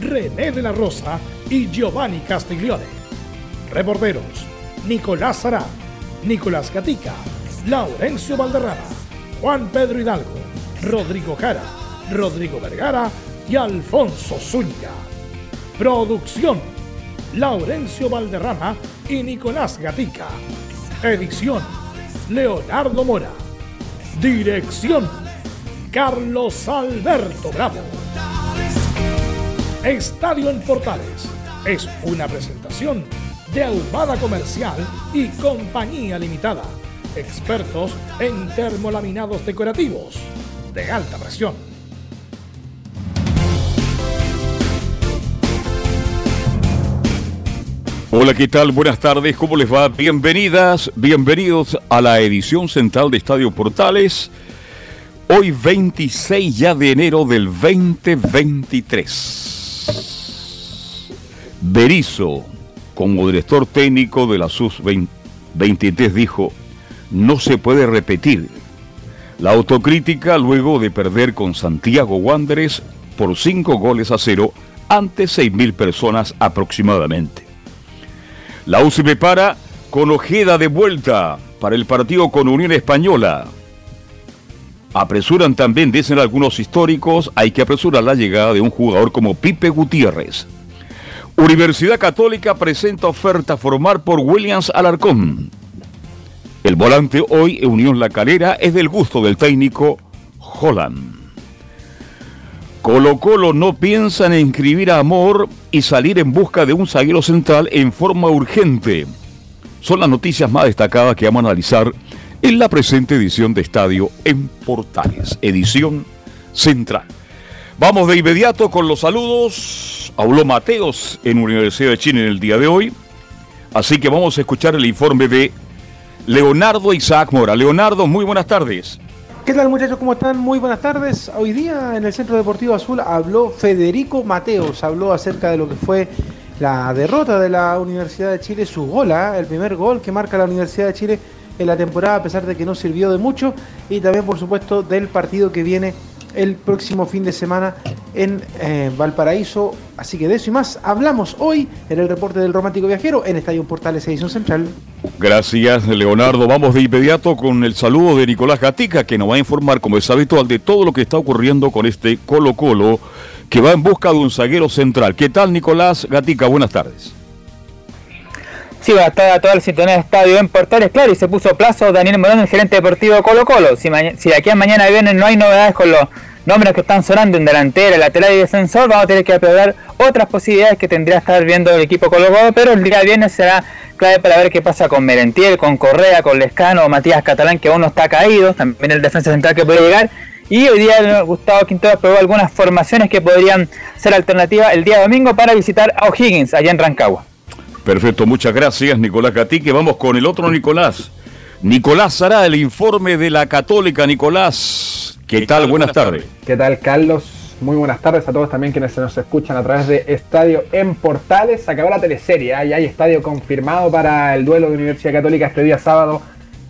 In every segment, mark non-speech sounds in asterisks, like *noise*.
René de la Rosa y Giovanni Castiglione. Reporteros: Nicolás Sará, Nicolás Gatica, Laurencio Valderrama, Juan Pedro Hidalgo, Rodrigo Jara, Rodrigo Vergara y Alfonso Zúñiga. Producción: Laurencio Valderrama y Nicolás Gatica. Edición: Leonardo Mora. Dirección: Carlos Alberto Bravo. Estadio en Portales es una presentación de Ahumada Comercial y Compañía Limitada. Expertos en termolaminados decorativos de alta presión. Hola, ¿qué tal? Buenas tardes, ¿cómo les va? Bienvenidas, bienvenidos a la edición central de Estadio Portales. Hoy 26 ya de enero del 2023. Berizo, como director técnico de la SUS-23, dijo, no se puede repetir. La autocrítica luego de perder con Santiago Wanderers por 5 goles a cero ante 6.000 personas aproximadamente. La U se prepara con Ojeda de vuelta para el partido con Unión Española. Apresuran también, dicen algunos históricos, hay que apresurar la llegada de un jugador como Pipe Gutiérrez. Universidad Católica presenta oferta formar por Williams Alarcón. El volante hoy en Unión La Calera es del gusto del técnico Holland. Colo Colo no piensa en inscribir a Amor y salir en busca de un zaguero central en forma urgente. Son las noticias más destacadas que vamos a analizar en la presente edición de Estadio en Portales, edición central. Vamos de inmediato con los saludos. Habló Mateos en Universidad de Chile en el día de hoy. Así que vamos a escuchar el informe de Leonardo Isaac Mora. Leonardo, muy buenas tardes. ¿Qué tal muchachos? ¿Cómo están? Muy buenas tardes. Hoy día en el Centro Deportivo Azul habló Federico Mateos, habló acerca de lo que fue la derrota de la Universidad de Chile, su gol, ¿ah? el primer gol que marca la Universidad de Chile en la temporada, a pesar de que no sirvió de mucho, y también por supuesto del partido que viene el próximo fin de semana en eh, Valparaíso. Así que de eso y más hablamos hoy en el reporte del Romántico Viajero en Estadio Portales Edición Central. Gracias, Leonardo. Vamos de inmediato con el saludo de Nicolás Gatica, que nos va a informar, como es habitual, de todo lo que está ocurriendo con este Colo Colo, que va en busca de un zaguero central. ¿Qué tal, Nicolás Gatica? Buenas tardes. Sí, va a estar a toda la sintonía de estadio en Portales, claro, y se puso plazo Daniel Morón, el gerente deportivo Colo Colo. Si, de aquí a mañana vienen no hay novedades con los nombres que están sonando en delantera, lateral y defensor, vamos a tener que aprobar otras posibilidades que tendría que estar viendo el equipo Colo Colo, pero el día viernes será clave para ver qué pasa con Merentiel, con Correa, con Lescano, Matías Catalán, que aún no está caído, también el defensa central que puede llegar. Y hoy día Gustavo Quintero aprobó algunas formaciones que podrían ser alternativas el día domingo para visitar a O'Higgins allá en Rancagua. Perfecto, muchas gracias Nicolás Gatique. Vamos con el otro Nicolás. Nicolás hará el informe de la Católica. Nicolás, ¿qué, tal? Buenas, tardes. ¿Qué tal, Carlos? Muy buenas tardes a todos también quienes se nos escuchan a través de Estadio en Portales. Se acabó la teleserie, ¿eh? ya hay estadio confirmado para el duelo de Universidad Católica este día sábado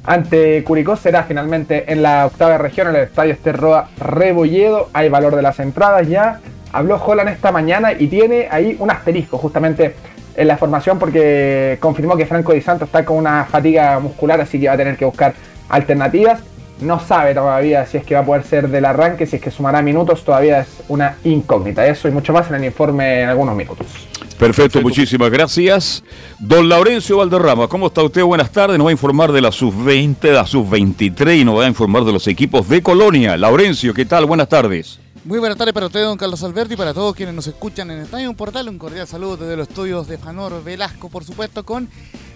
ante Curicó. Será finalmente en la octava región, en el Estadio Esterroa Rebolledo. Hay valor de las entradas ya. Habló Holland esta mañana y tiene ahí un asterisco justamente en la formación porque confirmó que Franco Di Santo está con una fatiga muscular, así que va a tener que buscar alternativas. No sabe todavía si es que va a poder ser del arranque, si es que sumará minutos, todavía es una incógnita. Eso y mucho más en el informe en algunos minutos. Perfecto, muchísimas gracias. Don Laurencio Valderrama, ¿cómo está usted? Buenas tardes. Nos va a informar de la sub-20, de la sub-23 y nos va a informar de los equipos de Colonia. Laurencio, ¿qué tal? Buenas tardes. Muy buenas tardes para usted, don Carlos Alberti, y para todos quienes nos escuchan en Estadio Portal. Un cordial saludo desde los estudios de Fanor Velasco, por supuesto, con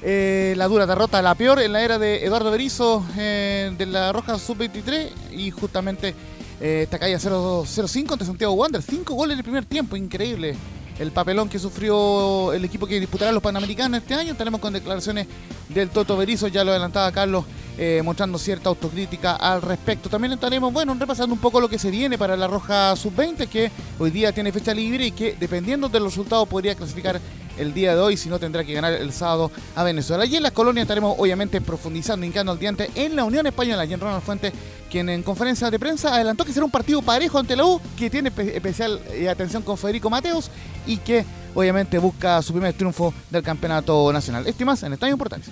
eh, la dura derrota, la peor en la era de Eduardo Berizo eh, de la Roja Sub-23 y justamente eh, esta calle 0-5 ante Santiago Wander. Cinco goles en el primer tiempo, increíble. el papelón que sufrió el equipo que disputará los Panamericanos este año. Tenemos con declaraciones del Toto Berizzo, ya lo adelantaba Carlos, eh, mostrando cierta autocrítica al respecto. También estaremos, bueno, repasando un poco lo que se viene para la Roja Sub-20, que hoy día tiene fecha libre y que dependiendo del resultado podría clasificar el día de hoy, si no tendrá que ganar el sábado a Venezuela. Y en las colonias estaremos obviamente profundizando, hincando al diente en la Unión Española. Y en Ronald Fuentes, quien en conferencia de prensa adelantó que será un partido parejo ante la U, que tiene especial eh, atención con Federico Mateos y que obviamente busca su primer triunfo del campeonato nacional. Estimas en Estadio Portales.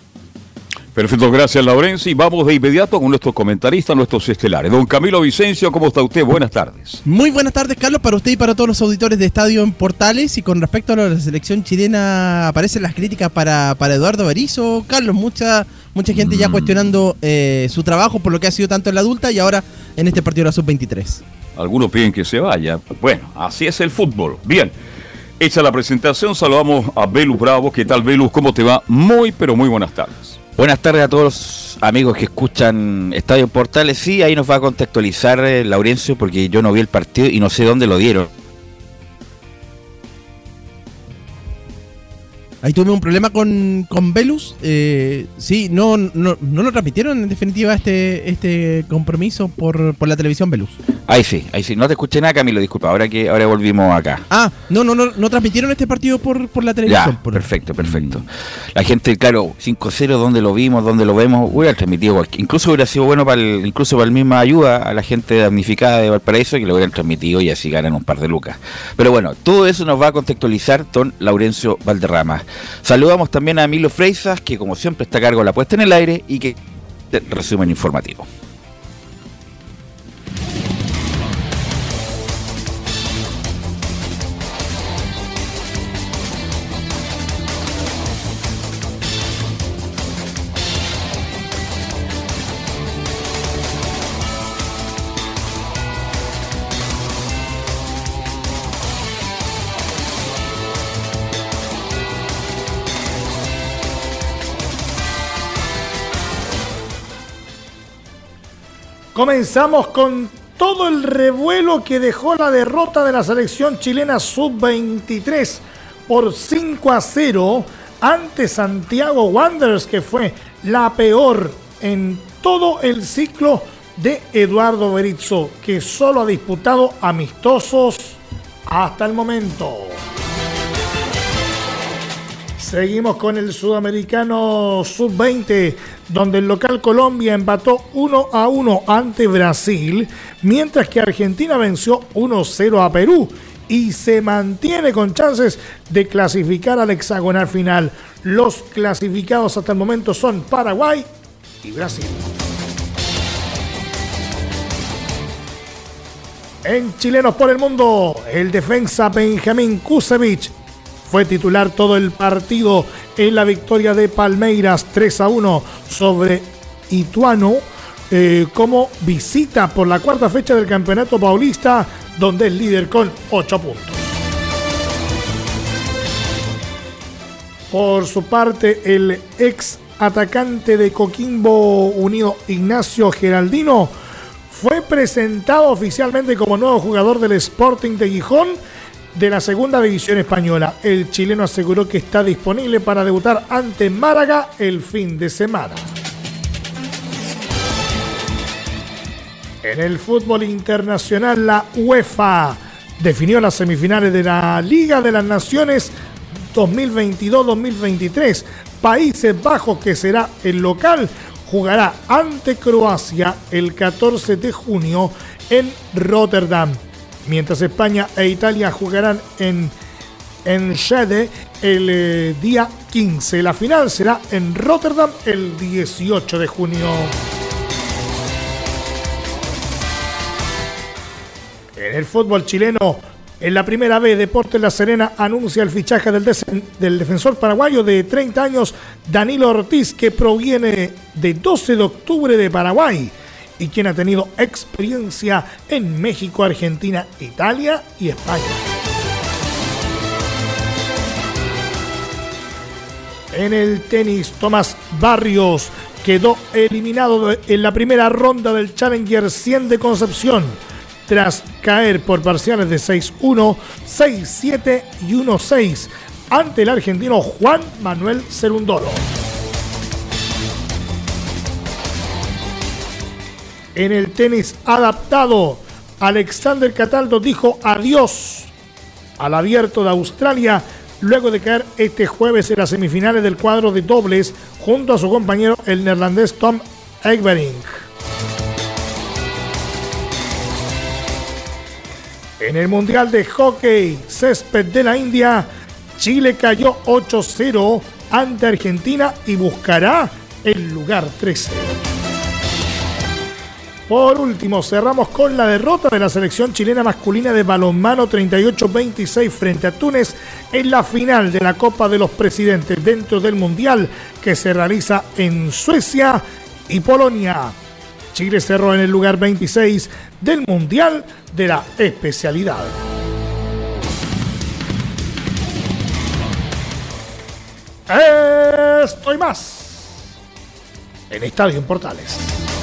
Perfecto, gracias Laurenci. Vamos de inmediato con nuestros comentaristas, nuestros estelares. Don Camilo Vicencio, ¿cómo está usted? Buenas tardes. Muy buenas tardes, Carlos, para usted y para todos los auditores de Estadio en Portales. Y con respecto a la selección chilena, aparecen las críticas para, para Eduardo Berizzo. Carlos, mucha, mucha gente ya mm. cuestionando eh, su trabajo por lo que ha sido tanto en la adulta y ahora en este partido de la sub-23. Algunos piden que se vaya. Bueno, así es el fútbol. Bien. Hecha la presentación, saludamos a Velus Bravo. ¿Qué tal, Velus? ¿Cómo te va? Muy, pero muy buenas tardes. Buenas tardes a todos los amigos que escuchan Estadio Portales. Sí, ahí nos va a contextualizar eh, Laurencio porque yo no vi el partido y no sé dónde lo dieron. Ahí tuve un problema con, con Velus. Eh, sí, no, no, no lo transmitieron en definitiva este, este compromiso por, por la televisión Velus. Ahí sí, ahí sí. No te escuché nada, Camilo, disculpa. Ahora que ahora volvimos acá. Ah, no, no, no, no transmitieron este partido por, por la televisión. Ya, perfecto, perfecto. La gente, claro, 5-0, ¿dónde lo vimos? ¿Dónde lo vemos? Hubiera transmitido Incluso hubiera sido bueno para el, incluso para la misma ayuda a la gente damnificada de Valparaíso que lo hubieran transmitido y así ganan un par de lucas. Pero bueno, todo eso nos va a contextualizar don Laurencio Valderrama. Saludamos también a Emilio Freisas, que como siempre está a cargo de la puesta en el aire y que resumen informativo. Comenzamos con todo el revuelo que dejó la derrota de la selección chilena sub-23 por 5 a 0 ante Santiago Wanderers, que fue la peor en todo el ciclo de Eduardo Berizzo, que solo ha disputado amistosos hasta el momento. Seguimos con el sudamericano sub-20, donde el local Colombia empató 1 a 1 ante Brasil, mientras que Argentina venció 1-0 a Perú y se mantiene con chances de clasificar al hexagonal final. Los clasificados hasta el momento son Paraguay y Brasil. En Chilenos por el Mundo, el defensa Benjamín Kusevich fue titular todo el partido en la victoria de Palmeiras 3 a 1 sobre Ituano eh, como visita por la cuarta fecha del Campeonato Paulista, donde es líder con 8 puntos. Por su parte, el ex atacante de Coquimbo Unido, Ignacio Geraldino, fue presentado oficialmente como nuevo jugador del Sporting de Gijón de la segunda división española. El chileno aseguró que está disponible para debutar ante Málaga el fin de semana. En el fútbol internacional, la UEFA definió las semifinales de la Liga de las Naciones 2022-2023. Países Bajos, que será el local, jugará ante Croacia el 14 de junio en Rotterdam mientras España e Italia jugarán en, en Shede el eh, día 15. La final será en Rotterdam el 18 de junio. En el fútbol chileno, en la primera vez, Deportes La Serena anuncia el fichaje del, del, defensor paraguayo de 30 años, Danilo Ortiz, que proviene de 12 de octubre de Paraguay y quien ha tenido experiencia en México, Argentina, Italia y España. En el tenis, Tomás Barrios quedó eliminado en la primera ronda del Challenger 100 de Concepción. tras caer por parciales de 6-1, 6-7 y 1-6 ante el argentino Juan Manuel Cerundolo. En el tenis adaptado, Alexander Cataldo dijo adiós al abierto de Australia luego de caer este jueves en las semifinales del cuadro de dobles junto a su compañero el neerlandés Tom Egbering. En el Mundial de Hockey Césped de la India, Chile cayó 8-0 ante Argentina y buscará el lugar 13. Por último, cerramos con la derrota de la selección chilena masculina de balonmano 38-26 frente a Túnez en la final de la Copa de los Presidentes dentro del Mundial que se realiza en Suecia y Polonia. Chile cerró en el lugar 26 del Mundial de la especialidad. Estoy más en Estadio en Portales.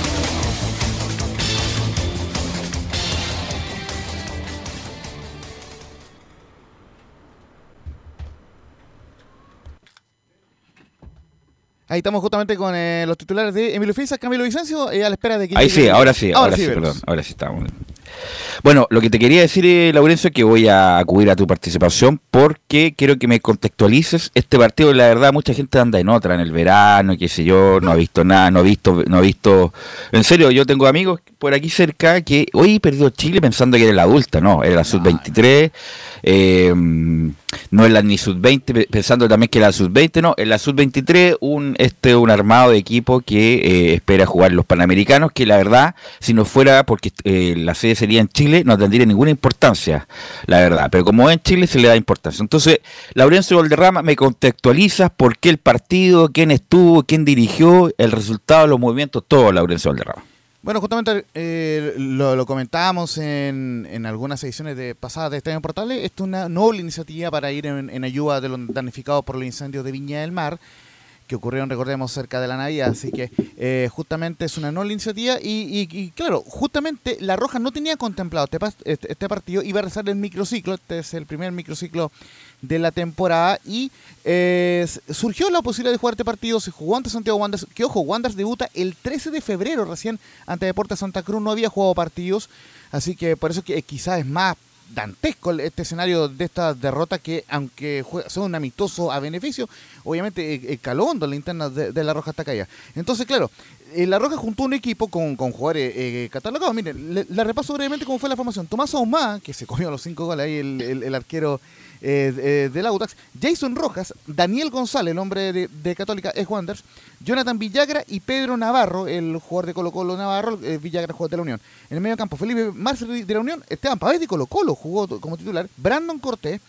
Ahí estamos justamente con eh, los titulares de Emilio Fiza, Camilo Vicencio, eh, a la espera de que... Ahí sí, ahora sí, ahora, sí, veremos. perdón, ahora sí estamos. Bueno, lo que te quería decir, eh, Laurencio, es que voy a acudir a tu participación porque quiero que me contextualices este partido. La verdad, mucha gente anda en otra, en el verano, qué sé yo, no ha visto nada, no ha visto, no ha visto. En serio, yo tengo amigos por aquí cerca que hoy perdió Chile pensando que era la adulta, no, era la sub-23, eh, no es la ni sub-20, pe- pensando también que era la sub-20, no, en la sub-23 un este un armado de equipo que eh, espera jugar los Panamericanos, que la verdad, si no fuera porque eh, la sede en Chile, no tendría ninguna importancia, la verdad, pero como en Chile se le da importancia. Entonces, Laurencio Valderrama, me contextualizas por qué el partido, quién estuvo, quién dirigió, el resultado, los movimientos, todo Laurencio Valderrama. Bueno, justamente eh, lo, lo comentábamos en, en algunas ediciones de pasadas de Estadio Portales. Esto es una noble iniciativa para ir en, en ayuda de los damnificados por los incendios de Viña del Mar, que ocurrieron, recordemos, cerca de la Navidad. Así que eh, justamente es una noble iniciativa. Y, y- y, claro, justamente La Roja no tenía contemplado este, este, este partido. Iba a rezar el microciclo. Este es el primer microciclo de la temporada. Y eh, surgió la posibilidad de jugar este partido. Se jugó ante Santiago Wanderers. Que ojo, Wanderers debuta el 13 de febrero recién ante Deportes Santa Cruz. No había jugado partidos. Así que por eso que eh, quizás es más dantesco el- este escenario de esta derrota que aunque juega, sea un amistoso a beneficio, obviamente eh, eh, la interna de, la Roja hasta acá. Entonces, claro, eh, la Roja juntó un equipo con, con jugadores eh, catalogados. Miren, le, la repaso brevemente cómo fue la formación. Tomás Ahumada, que se comió los cinco goles ahí, el, el- el arquero eh, eh, del Autax. Jason Rojas, Daniel González, el hombre de, Católica, es Wanderers. Jonathan Villagra y Pedro Navarro, el jugador de Colo Colo Navarro, eh, Villagra jugador de la Unión. En el medio campo, Felipe Marcel de la Unión, Esteban Pavés de Colo Colo jugó como titular, Brandon Cortés,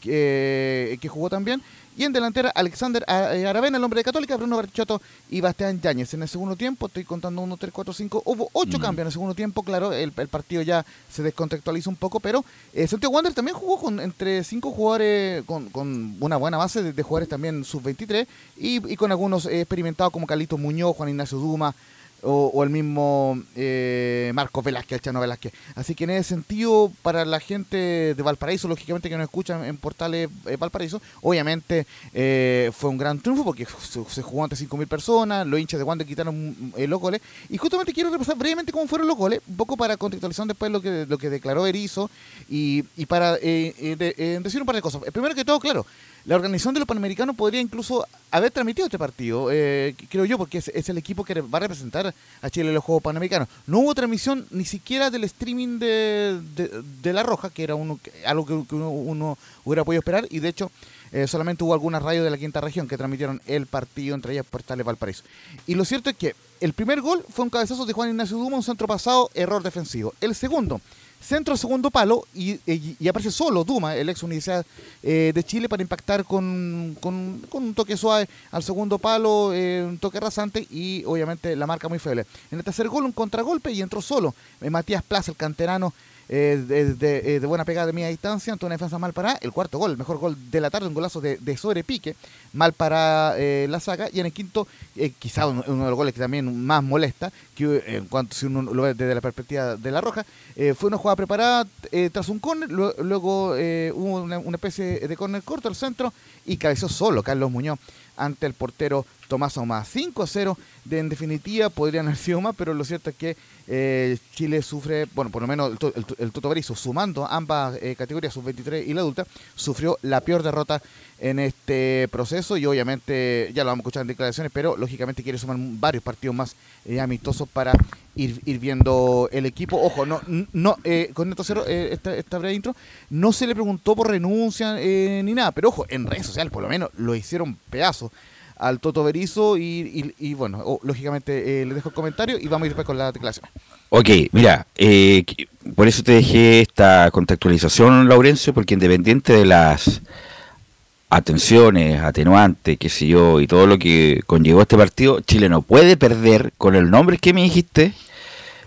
que, que jugó también, y en delantera Alexander eh, Aravena, el hombre de Católica, Bruno Barchotto y Bastián Yáñez. En el segundo tiempo, estoy contando 1, 3, 4, 5, hubo 8 cambios en el segundo tiempo, claro, el, el partido ya se descontextualiza un poco, pero eh, Santiago Wander también jugó con entre 5 jugadores, con, con una buena base de, de jugadores también sub-23 y, y con algunos eh, experimentados como Carlito Muñoz, Juan Ignacio Duma, o, el mismo eh, Marco Velázquez, el Chano Velázquez. Así que en ese sentido, para la gente de Valparaíso, lógicamente que nos escuchan en portales eh, Valparaíso, obviamente eh, fue un gran triunfo porque se, jugó ante 5.000 personas, los hinchas de Wander quitaron eh, los goles. Y justamente quiero repasar brevemente cómo fueron los goles, un poco para contextualizar después lo que, lo que declaró Erizo y, y para eh, eh, de- decir un par de cosas. Primero que todo, claro, la organización de los Panamericanos podría incluso haber transmitido este partido, eh, creo yo, porque es, el equipo que va a representar a Chile en los Juegos Panamericanos. No hubo transmisión ni siquiera del streaming de, de, La Roja, que era uno, algo que, uno hubiera podido esperar, y de hecho eh, solamente hubo algunas radios de la quinta región que transmitieron el partido, entre ellas Portales Valparaíso. Y lo cierto es que el primer gol fue un cabezazo de Juan Ignacio Duma, un centro pasado, error defensivo. El segundo, centro segundo palo y, aparece solo Duma, el ex Universidad eh, de Chile, para impactar con, con- con un toque suave al segundo palo, eh, un toque rasante y obviamente la marca muy feble. En el tercer gol un contragolpe y entró solo. Eh, Matías Plaza, el canterano eh, de, buena pegada de media distancia, ante una defensa mal parada. El cuarto gol, el mejor gol de la tarde, un golazo de, de sobrepique, mal para eh, la saga. Y en el quinto, eh, quizá uno, de los goles que también más molesta, que eh, en cuanto si uno lo ve desde la perspectiva de la roja, eh, fue una jugada preparada tras un córner, lu- luego hubo una, una especie de córner corto al centro y cabeció solo Carlos Muñoz ante el portero Tomás Ahumada. 5 a 0, de, en definitiva podrían haber sido más, pero lo cierto es que eh, Chile sufre, bueno, por lo menos el, el, el Toto Berizzo, sumando ambas eh, categorías, sub-23 y la adulta, sufrió la peor derrota en este proceso y obviamente, ya lo vamos a escuchar en declaraciones, pero lógicamente quiere sumar varios partidos más eh, amistosos para ir, viendo el equipo. Ojo, no, no eh, con esto cero, esta, esta breve intro, no se le preguntó por renuncia ni nada, pero ojo, en redes sociales por lo menos lo hicieron pedazo al Toto Berizo y, y- y, bueno, o- lógicamente eh, le dejo el comentario y vamos a ir después con la declaración. Ok, mira, eh, por eso te dejé esta contextualización, Laurencio, porque independiente de las atenciones, atenuantes, qué sé yo, y todo lo que conllevó este partido, Chile no puede perder con el nombre que me dijiste,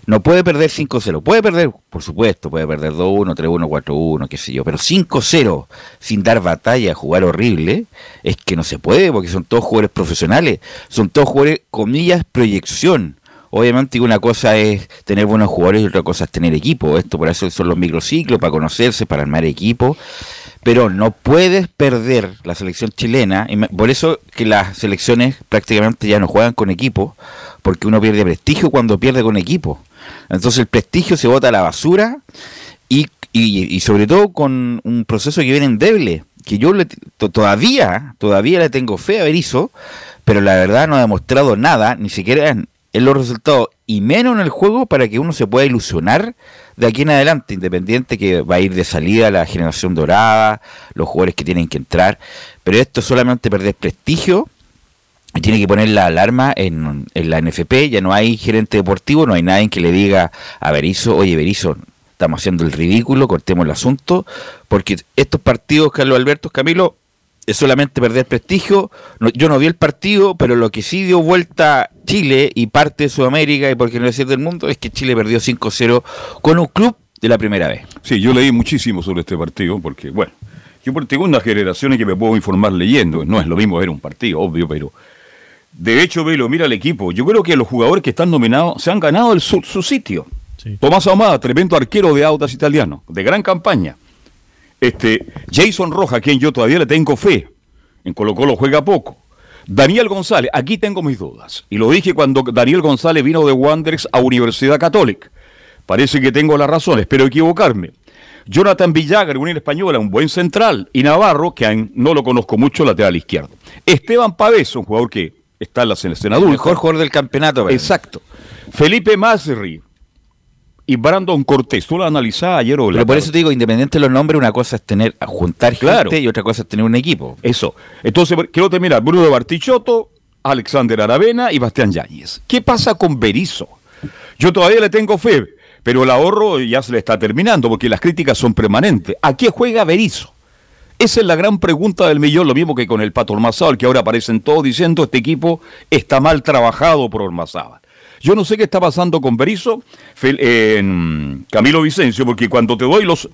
no puede perder 5-0. Puede perder, por supuesto, puede perder 2-1, 3-1, 4-1, qué sé yo, pero 5-0 sin dar batalla, jugar horrible, es que no se puede porque son todos jugadores profesionales, son todos jugadores, comillas, proyección. Obviamente una cosa es tener buenos jugadores y otra cosa es tener equipo. Esto por eso son los microciclos, para conocerse, para armar equipo. Pero no puedes perder la selección chilena. y Por eso que las selecciones prácticamente ya no juegan con equipo, porque uno pierde prestigio cuando pierde con equipo. Entonces el prestigio se bota a la basura y, y, sobre todo con un proceso que viene endeble, que yo le- to- todavía, todavía le tengo fe a Berizzo, pero la verdad no ha demostrado nada, ni siquiera en, los resultados y menos en el juego para que uno se pueda ilusionar de aquí en adelante, independiente que va a ir de salida la generación dorada, los jugadores que tienen que entrar, pero esto es solamente perder prestigio tiene que poner la alarma en, la NFP, ya no hay gerente deportivo, no hay nadie que le diga a Berizzo, oye Berizzo, estamos haciendo el ridículo, cortemos el asunto, porque estos partidos, Carlos Alberto, Camilo, es solamente perder prestigio. No- yo no vi el partido, pero lo que sí dio vuelta Chile y parte de Sudamérica, y por qué no decir del mundo, es que Chile perdió 5-0 con un club de la primera vez. Sí, yo leí muchísimo sobre este partido porque, bueno, yo tengo unas generaciones que me puedo informar leyendo. No es lo mismo ver un partido, obvio, pero de hecho, Velo, mira el equipo. Yo creo que los jugadores que están nominados se han ganado el, su, su sitio. Sí. Tomás Ahumada, tremendo arquero de Autas italiano, de gran campaña. Este, Jason Roja, a quien yo todavía le tengo fe. En Colo Colo juega poco. Daniel González, aquí tengo mis dudas. Y lo dije cuando Daniel González vino de Wanderers a Universidad Católica. Parece que tengo las razones, espero equivocarme. Jonathan Villagra, Unión Española, un buen central. Y Navarro, que no lo conozco mucho, lateral izquierdo. Esteban Pavés, un jugador que está en la selección El mejor jugador del campeonato. mí. Exacto. Felipe Masri y Brandon Cortés. Tú lo analizabas ayer o la Pero por tarde. eso te digo, independiente de los nombres, una cosa es tener, juntar Claro. gente y otra cosa es tener un equipo. Eso. Entonces, quiero terminar. Bruno Bartichotto, Alexander Aravena y Bastián Yáñez. ¿Qué pasa con Berizzo? Yo todavía le tengo fe, pero el ahorro ya se le está terminando porque las críticas son permanentes. ¿A qué juega Berizzo? Esa es la gran pregunta del millón, lo mismo que con el Pato Ormazábal, que ahora aparecen todos diciendo este equipo está mal trabajado por Ormazábal. Yo no sé qué está pasando con Berizzo, Fel- en Camilo Vicencio, porque cuando te doy los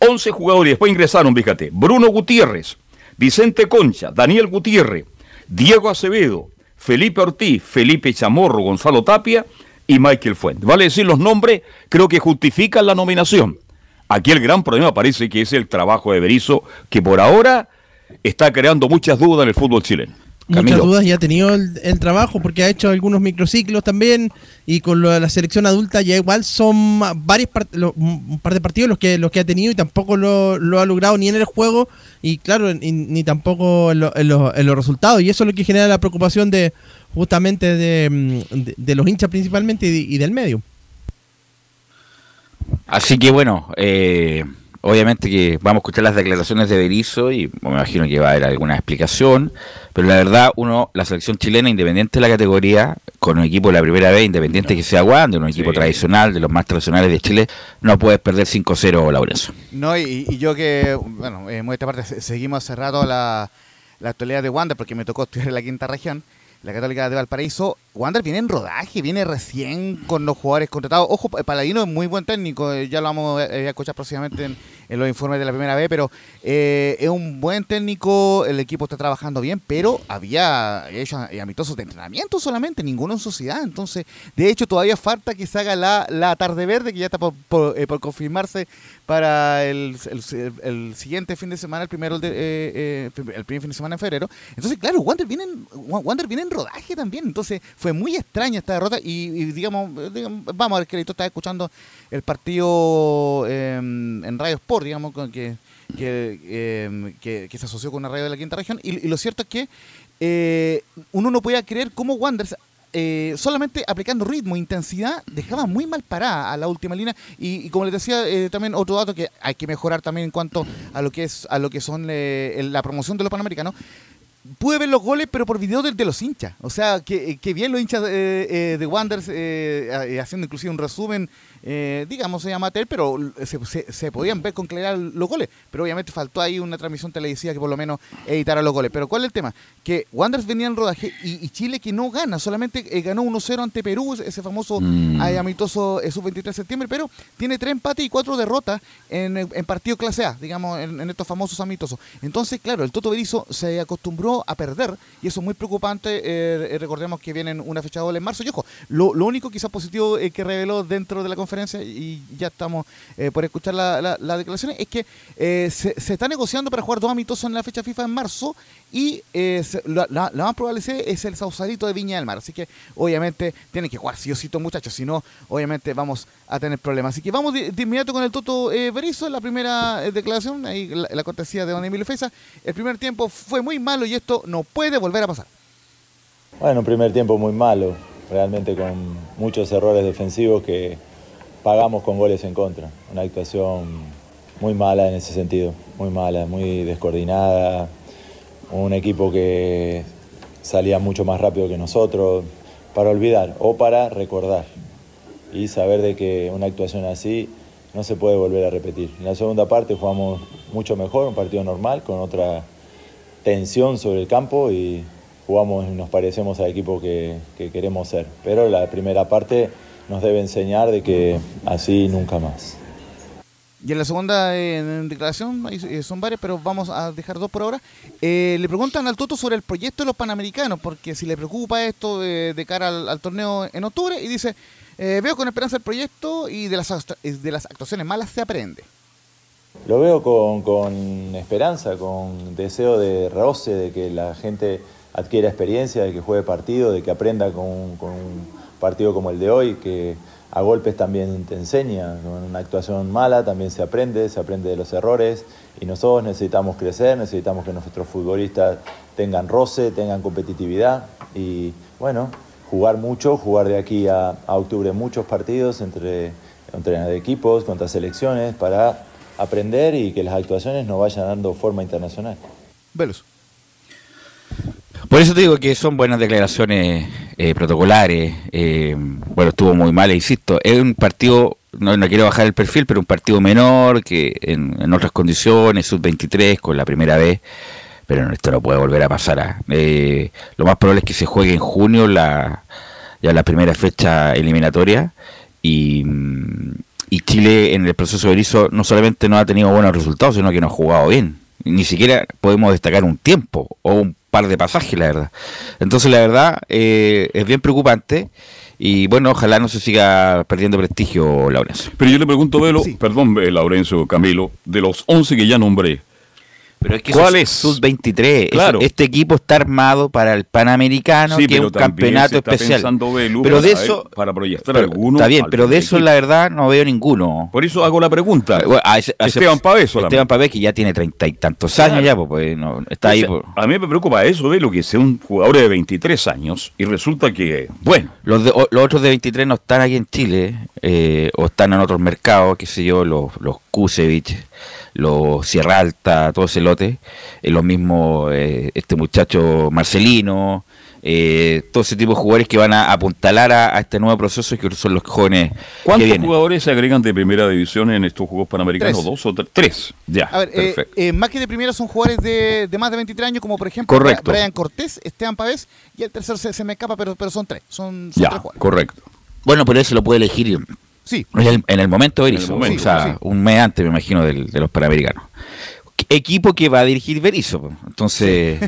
11 jugadores, después ingresaron, fíjate, Bruno Gutiérrez, Vicente Concha, Daniel Gutiérrez, Diego Acevedo, Felipe Ortiz, Felipe Chamorro, Gonzalo Tapia y Michael Fuentes. Vale decir los nombres, creo que justifican la nominación. Aquí el gran problema parece que es el trabajo de Berizzo, que por ahora está creando muchas dudas en el fútbol chileno. Muchas dudas ya ha tenido el, el trabajo porque ha hecho algunos microciclos también y con lo de la selección adulta ya igual son varios part- lo- un par de partidos los que los que ha tenido y tampoco lo, lo ha logrado ni en el juego y claro y- ni tampoco en, lo- en lo- en los resultados y eso es lo que genera la preocupación de justamente de, mm, de- de los hinchas principalmente y, y del medio. Así que bueno, eh, obviamente que vamos a escuchar las declaraciones de Berizzo y me imagino que va a haber alguna explicación, pero la verdad, uno, la selección chilena, independiente de la categoría, con un equipo de la primera vez, independiente que sea Wander, un equipo Sí. tradicional, de los más tradicionales de Chile, no puedes perder 5-0, Laurenzo. No, y, y yo que, bueno, en esta parte se- seguimos hace rato la, la actualidad de Wander porque me tocó estudiar en la quinta región. La Católica de Valparaíso. Wander viene en rodaje, viene recién con los jugadores contratados. Ojo, Paladino es muy buen técnico, eh, ya lo vamos a escuchar próximamente en, los informes de la primera vez, pero eh, es un buen técnico, el equipo está trabajando bien, pero había hecho amistosos de entrenamiento solamente, ninguno en sociedad. Entonces, de hecho, todavía falta que se haga la, la tarde verde, que ya está por, confirmarse para el, siguiente fin de semana, el primero de, eh, eh, el primer fin de semana en febrero. Entonces, claro, Wander viene, en, Wander viene en rodaje también. Entonces, fue muy extraña esta derrota. Y, digamos, vamos a ver que está escuchando el partido em, en Radio Sport, digamos, que, em, que, que, se asoció con una radio de la quinta región. Y, y lo cierto es que eh, uno no podía creer cómo Wander eh, solamente aplicando ritmo, intensidad, dejaba muy mal parada a la última línea. Y, como les decía, eh, también otro dato que hay que mejorar también en cuanto a lo que es a lo que son eh, la promoción de los panamericanos pude ver los goles, pero por video de, los hinchas. O sea, que, bien los hinchas de Wanderers haciendo inclusive un resumen eh, digamos, se llama amateur, pero se, se, podían ver con claridad los goles. Pero obviamente faltó ahí una transmisión televisiva que por lo menos editara los goles. Pero ¿cuál es el tema? Que Wanderers venía en rodaje y, Chile que no gana, solamente eh, ganó 1-0 ante Perú, ese famoso mm. amitoso eh, sub-23 de septiembre, pero tiene tres empates y cuatro derrotas en, en partido clase A, digamos, en, estos famosos amistosos. Entonces, claro, el Toto Berizo se acostumbró a perder y eso es muy preocupante. Eh, recordemos que vienen una fecha doble en marzo. Y ojo, lo, lo único quizás positivo que reveló dentro de la conferencia y ya estamos eh, por escuchar las la, declaraciones, es que eh, se, está negociando para jugar dos amistosos en la fecha FIFA en marzo y eh, la, más probable es el Sausalito de Viña del Mar. Así que obviamente tienen que jugar sí o sí muchachos, si no, obviamente vamos a tener problemas. Así que vamos de, inmediato con el Toto Berizo, la primera declaración, ahí la, cortesía de Don Emilio Feza. El primer tiempo fue muy malo y esto no puede volver a pasar. Bueno, un primer tiempo muy malo, realmente con muchos errores defensivos que pagamos con goles en contra. Una actuación muy mala en ese sentido, muy mala, muy descoordinada. Un equipo que salía mucho más rápido que nosotros, para olvidar o para recordar y saber de que una actuación así no se puede volver a repetir. En la segunda parte jugamos mucho mejor, un partido normal, con otra tensión sobre el campo y jugamos y nos parecemos al equipo que, que queremos ser. Pero la primera parte nos debe enseñar de que así nunca más. Y en la segunda declaración, eh, son varias, pero vamos a dejar dos por ahora. Eh, le preguntan al Toto sobre el proyecto de los Panamericanos, porque si le preocupa esto de, cara al, torneo en octubre, y dice, eh, veo con esperanza el proyecto y de las, de las actuaciones malas se aprende. Lo veo con, con esperanza, con deseo de roce, de que la gente adquiera experiencia, de que juegue partido, de que aprenda con, con partido como el de hoy, que a golpes también te enseña, con una actuación mala también se aprende, se aprende de los errores y nosotros necesitamos crecer, necesitamos que nuestros futbolistas tengan roce, tengan competitividad y bueno, jugar mucho, jugar de aquí a, octubre muchos partidos entre, entre equipos, contra selecciones, para aprender y que las actuaciones nos vayan dando forma internacional. Velos. Por eso te digo que son buenas declaraciones eh, protocolares. Eh, bueno, estuvo muy mal, insisto. Es un partido, no, quiero bajar el perfil, pero un partido menor que en, otras condiciones, sub-23 con la primera vez. Pero esto no puede volver a pasar. ¿ah? Eh, lo más probable es que se juegue en junio la, ya la primera fecha eliminatoria. Y, y Chile en el proceso de Erizo no solamente no ha tenido buenos resultados, sino que no ha jugado bien. Ni siquiera podemos destacar un tiempo o un par de pasajes, la verdad. Entonces, la verdad, eh, es bien preocupante. Y bueno, ojalá no se siga perdiendo prestigio, Laurencio. Pero yo le pregunto, Velo, perdón, eh, Laurencio, Camilo, de los 11 que ya nombré, pero es que ¿Cuál es? Sub-23. Claro. Este equipo está armado para el Panamericano, que es un campeonato especial. pero de eso. Para proyectar alguno. Está bien, pero de eso la verdad no veo ninguno. Por eso hago la pregunta. Esteban Pavés Esteban Pavés, que ya tiene treinta y tantos años ya, pues, pues está ahí. A mí me preocupa eso, Velo, que sea un jugador de 23 años y resulta que, bueno. Los, los otros de 23 no están aquí en Chile, eh, o están en otros mercados, qué sé yo, los, los Kusevich los Sierra Alta, todo ese lote, eh, lo mismo eh, este muchacho Marcelino, eh, todo ese tipo de jugadores que van a apuntalar a, a este nuevo proceso que son los jóvenes que ¿Cuántos vienen. jugadores se agregan de primera división en estos Juegos Panamericanos? Tres. ¿Dos o tres? Tres, ya. A ver, eh, perfecto. eh, más que de primera son jugadores de, de más de 23 años, como por ejemplo Correcto. Brian Cortés, Esteban Pavés, y el tercero se, se me escapa, pero, pero son tres. Son, son ya, tres jugadores. correcto. Bueno, pero eso lo puede elegir Sí, en el, en el momento de En el Berizzo, momento, o sea, sí. un mes antes, me imagino, del- de los Panamericanos. Equipo que va a dirigir Berizzo, entonces,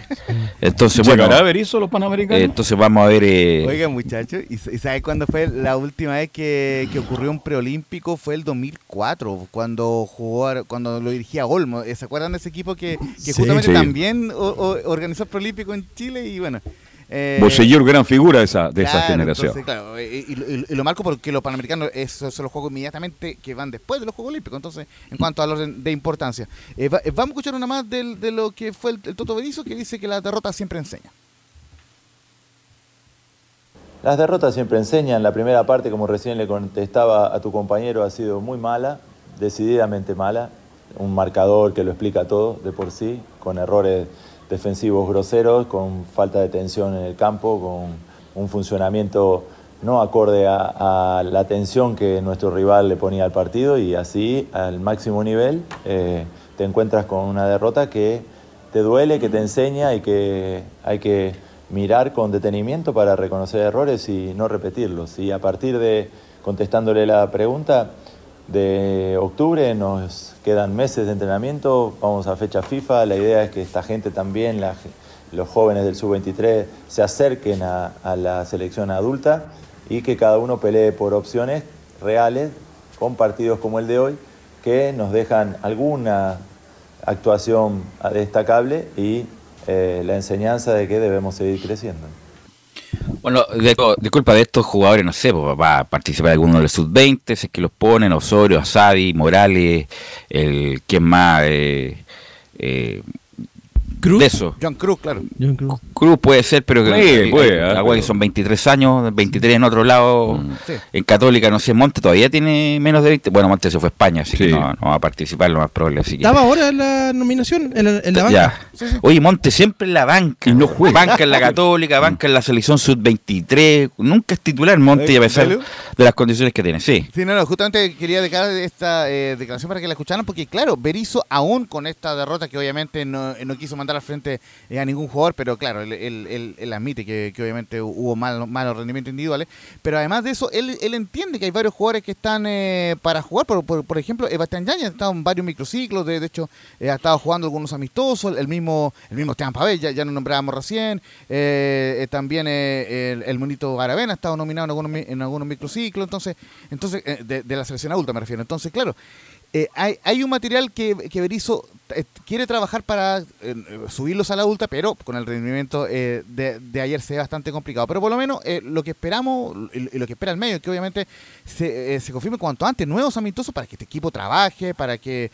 entonces bueno, ¿Llegará eso los Panamericanos? eh, entonces vamos a ver. eh, Oiga, muchachos, ¿y, sabe cuándo fue la última vez que, que ocurrió un preolímpico? Fue el 2004, cuando jugó, cuando lo dirigía Olmo. ¿Se acuerdan de ese equipo que, que Sí. justamente Sí. también o- o- organizó el preolímpico en Chile? Y bueno. Eh, gran figura de esa, de esa claro, generación. entonces, claro, eh, y, y- y lo marco porque los panamericanos esos son los juegos inmediatamente que van después de los Juegos Olímpicos. Entonces, en cuanto al orden de importancia, Eh, va- eh, vamos a escuchar una más del- de lo que fue el, el Toto Berizzo que dice que la derrota siempre enseña. Las derrotas siempre enseñan. La primera parte, como recién le contestaba a tu compañero, ha sido muy mala, decididamente mala. Un marcador que lo explica todo de por sí, con errores defensivos groseros, con falta de tensión en el campo, con un funcionamiento no acorde a, la tensión que nuestro rival le ponía al partido y así al máximo nivel eh, te encuentras con una derrota que te duele, que te enseña y que hay que mirar con detenimiento para reconocer errores y no repetirlos. Y a partir de, contestándole la pregunta, de octubre nos quedan meses de entrenamiento, vamos a fecha FIFA, la idea es que esta gente también, la los jóvenes del sub-23, se acerquen a, a la selección adulta y que cada uno pelee por opciones reales con partidos como el de hoy que nos dejan alguna actuación destacable y eh, la enseñanza de que debemos seguir creciendo. Bueno, de, disculpa, de estos jugadores, no sé, pues, va a participar alguno del sub-20, si es que los ponen, Osorio, Asadi, Morales, el ¿quién más? Eh, eh, Cruz. de eso. John Cruz, claro. John Cruz. Cruz puede ser, pero que Puede, puede, hay- ah, agua que pero- son 23 años, 23 en otro lado, Mm. Sí. en Católica, no sé, Monte todavía tiene menos de 20. Bueno, Monte se fue a España, así que Sí. no, no va a participar, lo más probable. Así que, Estaba ahora en la nominación, en la, en la banca. ya. Oye, Monte siempre en la banca. Y no juega. Banca en la Católica, banca en la selección sub-23. Nunca es titular Monte, y a pesar de las condiciones que tiene. Sí. Sí, no, no, justamente quería dejar esta eh, declaración para que la escucharan, porque claro, Berizzo aún con esta derrota que obviamente no, no quiso mandar al frente eh, a ningún jugador, pero claro, él, él- él- admite que, obviamente hubo mal- malos rendimientos individuales, pero además de eso, él, él entiende que hay varios jugadores que están eh, para jugar, por, por, por ejemplo, Sebastián Yañez ha estado en varios microciclos, de, de hecho eh, ha estado jugando algunos amistosos, el mismo el mismo Esteban Pavel, ya, ya lo nombrábamos recién, eh, eh, también el, el monito Aravena ha estado nominado en algunos, en algunos microciclos, entonces, entonces de, de la selección adulta me refiero. Entonces, claro, eh, hay, hay un material que, que eh, quiere trabajar para eh, subirlos a la adulta, pero con el rendimiento eh, de, de ayer se ve bastante complicado. Pero por lo menos lo que esperamos y, lo que espera el medio es que obviamente se, se confirme cuanto antes nuevos amistosos para que este equipo trabaje, para que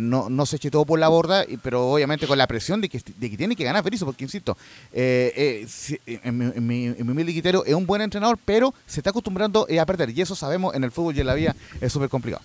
no, no se eche todo por la borda, y- pero obviamente con la presión de que, tiene que ganar Berizzo, porque insisto, si- en, mi, en, mi, en mi humilde es un buen entrenador, pero se está acostumbrando a perder, y eso sabemos en el fútbol y en la vida es súper complicado.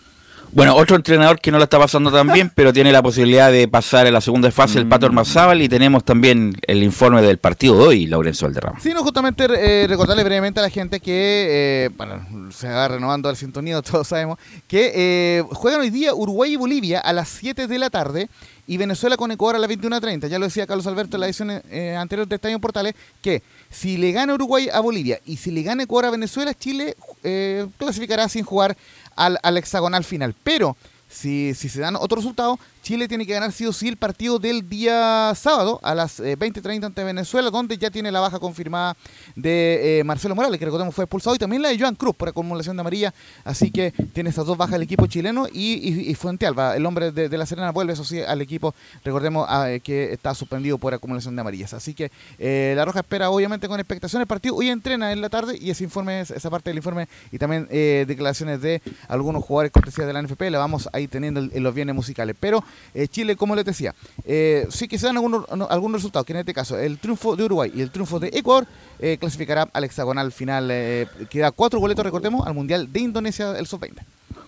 Bueno, otro entrenador que no lo está pasando tan bien, pero tiene la posibilidad de pasar a la segunda fase, el Pato Armazábal, y tenemos también el informe del partido de hoy, Laurencio Valderrama. Sí, no, justamente eh, recordarle brevemente a la gente que, eh, bueno, se va renovando el sintonía, *laughs* todos sabemos, que eh, juegan hoy día Uruguay y Bolivia a las 7 de la tarde y Venezuela con Ecuador a las 21.30. Ya lo decía Carlos Alberto en la edición eh, anterior de Estadio Portales, que si le gana Uruguay a Bolivia y si le gana Ecuador a Venezuela, Chile eh, clasificará sin jugar al, al hexagonal final. Pero si, si se dan otro resultado, Chile tiene que ganar sí o sí el partido del día sábado a las eh, 20.30 ante Venezuela, donde ya tiene la baja confirmada de eh, Marcelo Morales, que recordemos fue expulsado, y también la de Joan Cruz por acumulación de amarilla. Así que tiene estas dos bajas el equipo chileno y, y, Fuente Alba, el hombre de, la Serena, vuelve eso sí al equipo, recordemos ah, eh, que está suspendido por acumulación de amarillas. Así que eh, la Roja espera obviamente con expectación el partido. Hoy entrena en la tarde y ese informe, es- esa parte del informe y también eh, declaraciones de algunos jugadores cortesía de la NFP la vamos ahí teniendo en, en los bienes musicales. Pero eh, Chile, como les decía, eh, sí que se dan algunos, no, algunos resultados, que en este caso el triunfo de Uruguay y el triunfo de Ecuador eh, clasificará al hexagonal final, eh, que da cuatro boletos, recordemos, al Mundial de Indonesia, el sub-20.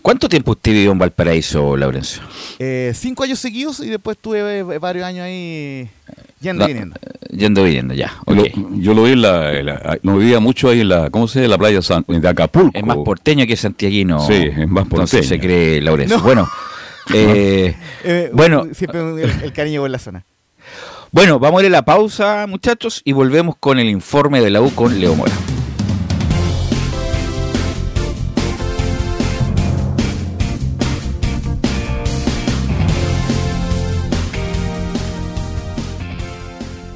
¿Cuánto tiempo usted vivió en Valparaíso, Laurencio? Eh, cinco años seguidos y después tuve eh, varios años ahí yendo y viniendo. Yendo y viniendo, ya. Lo- ok. yo lo vi en la, en la- no vivía mucho ahí en la, ¿cómo se llama? La playa San- de Acapulco. Es más porteño que santiaguino. Sí, es más Entonces porteño. se cree Laurencio. No. Bueno, *laughs* eh, Eh, bueno, siempre el, el cariño por la zona. bueno, vamos a ir a la pausa, muchachos, y volvemos con el informe de la U con Leo Mora.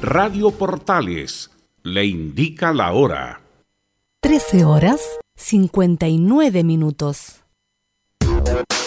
Radio Portales le indica la hora. 13 horas 59 minutos.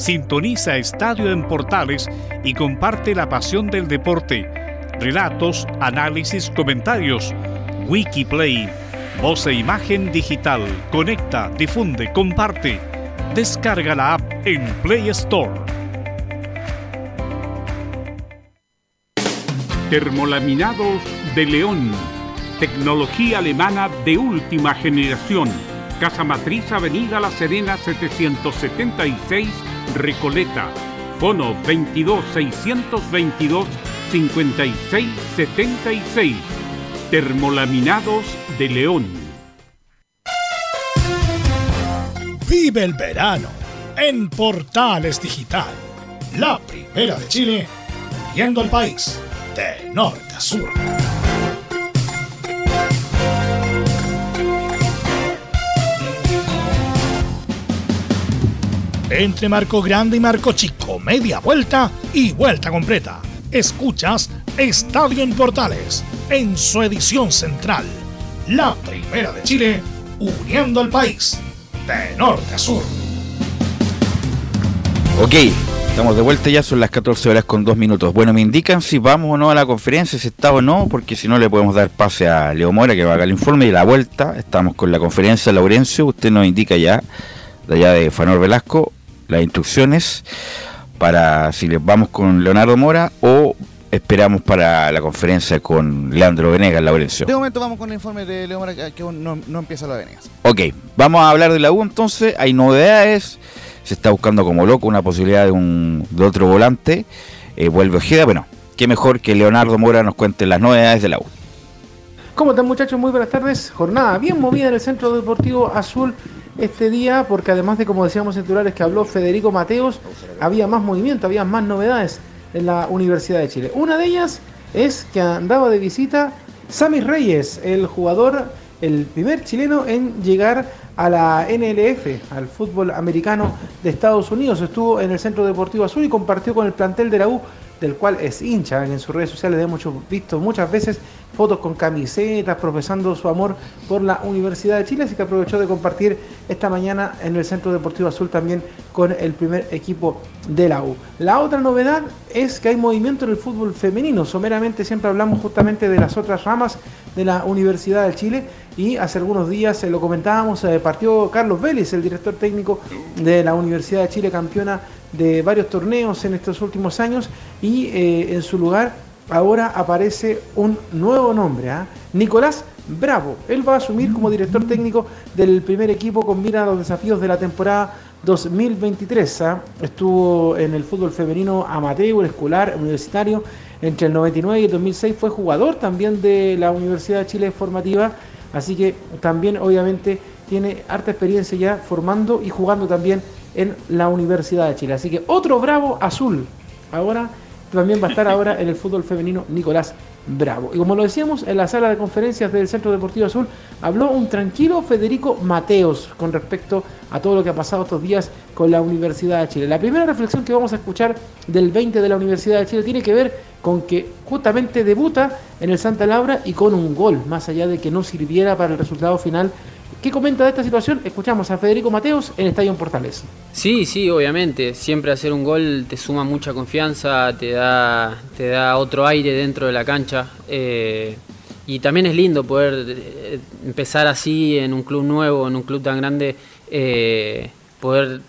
Sintoniza Estadio en Portales y comparte la pasión del deporte. Relatos, análisis, comentarios. Wikiplay, voz e imagen digital. Conecta, difunde, comparte. Descarga la app en Play Store. Termolaminados de León. Tecnología alemana de última generación. Casa Matriz, Avenida La Serena 776, Recoleta. Fono 22 622 5676. Termolaminados de León. Vive el verano en Portales Digital. La primera de Chile, viendo el país de norte a sur. Entre Marco Grande y Marco Chico, media vuelta y vuelta completa. Escuchas Estadio en Portales en su edición central. La primera de Chile, uniendo al país de norte a sur. Ok, estamos de vuelta ya, son las 14 horas con 2 minutos. Bueno, me indican si vamos o no a la conferencia, si está o no, porque si no le podemos dar pase a Leo Mora que va a haga el informe y la vuelta. Estamos con la conferencia, Laurencio, usted nos indica ya, de allá de Fanor Velasco, las instrucciones para si les vamos con Leonardo Mora o esperamos para la conferencia con Leandro Venegas, Laurencio. De momento vamos con el informe de Leo Mora que que aún no, no empieza la Venegas. Ok, vamos a hablar de la U entonces. Hay novedades. Se está buscando como loco una posibilidad de, un, de otro volante. Eh, vuelve Ojeda. Bueno, qué mejor que Leonardo Mora nos cuente las novedades de la U. ¿Cómo están muchachos? Muy buenas tardes. Jornada bien movida en el Centro Deportivo Azul este día, porque además de, como decíamos en titulares que habló Federico Mateos, había más movimiento, había más novedades en la Universidad de Chile. Una de ellas es que andaba de visita Sammy Reyes, el jugador, el primer chileno en llegar a la NLF, al fútbol americano de Estados Unidos. Estuvo en el Centro Deportivo Azul y compartió con el plantel de la U, del cual es hincha. En sus redes sociales hemos visto muchas veces fotos con camisetas, profesando su amor por la Universidad de Chile, así que aprovechó de compartir esta mañana en el Centro Deportivo Azul también con el primer equipo de la U. La otra novedad es que hay movimiento en el fútbol femenino. Someramente siempre hablamos justamente de las otras ramas de la Universidad de Chile y hace algunos días eh, lo comentábamos, eh, partió Carlos Vélez, el director técnico de la Universidad de Chile, campeona de varios torneos en estos últimos años y eh, en su lugar ahora aparece un nuevo nombre, ¿ah? Nicolás Bravo. Él va a asumir como director técnico del primer equipo con mira a los desafíos de la temporada 2023. ¿ah? Estuvo en el fútbol femenino amateur, escolar, universitario. Entre el 99 y el 2006 fue jugador también de la Universidad de Chile formativa. Así que también obviamente tiene harta experiencia ya formando y jugando también en la Universidad de Chile. Así que otro bravo azul ahora también va a estar ahora en el fútbol femenino Nicolás Bravo. Y como lo decíamos, en la sala de conferencias del Centro Deportivo Azul habló un tranquilo Federico Mateos con respecto a todo lo que ha pasado estos días con la Universidad de Chile. La primera reflexión que vamos a escuchar del 20 de la Universidad de Chile tiene que ver con que justamente debuta en el Santa Laura y con un gol, más allá de que no sirviera para el resultado final ¿Qué comenta de esta situación? Escuchamos a Federico Mateos en Estadio Portales. Sí, sí, obviamente. Siempre hacer un gol te suma mucha confianza, te da, te da otro aire dentro de la cancha. Eh, y también es lindo poder eh, empezar así en un club nuevo, en un club tan grande, eh, poder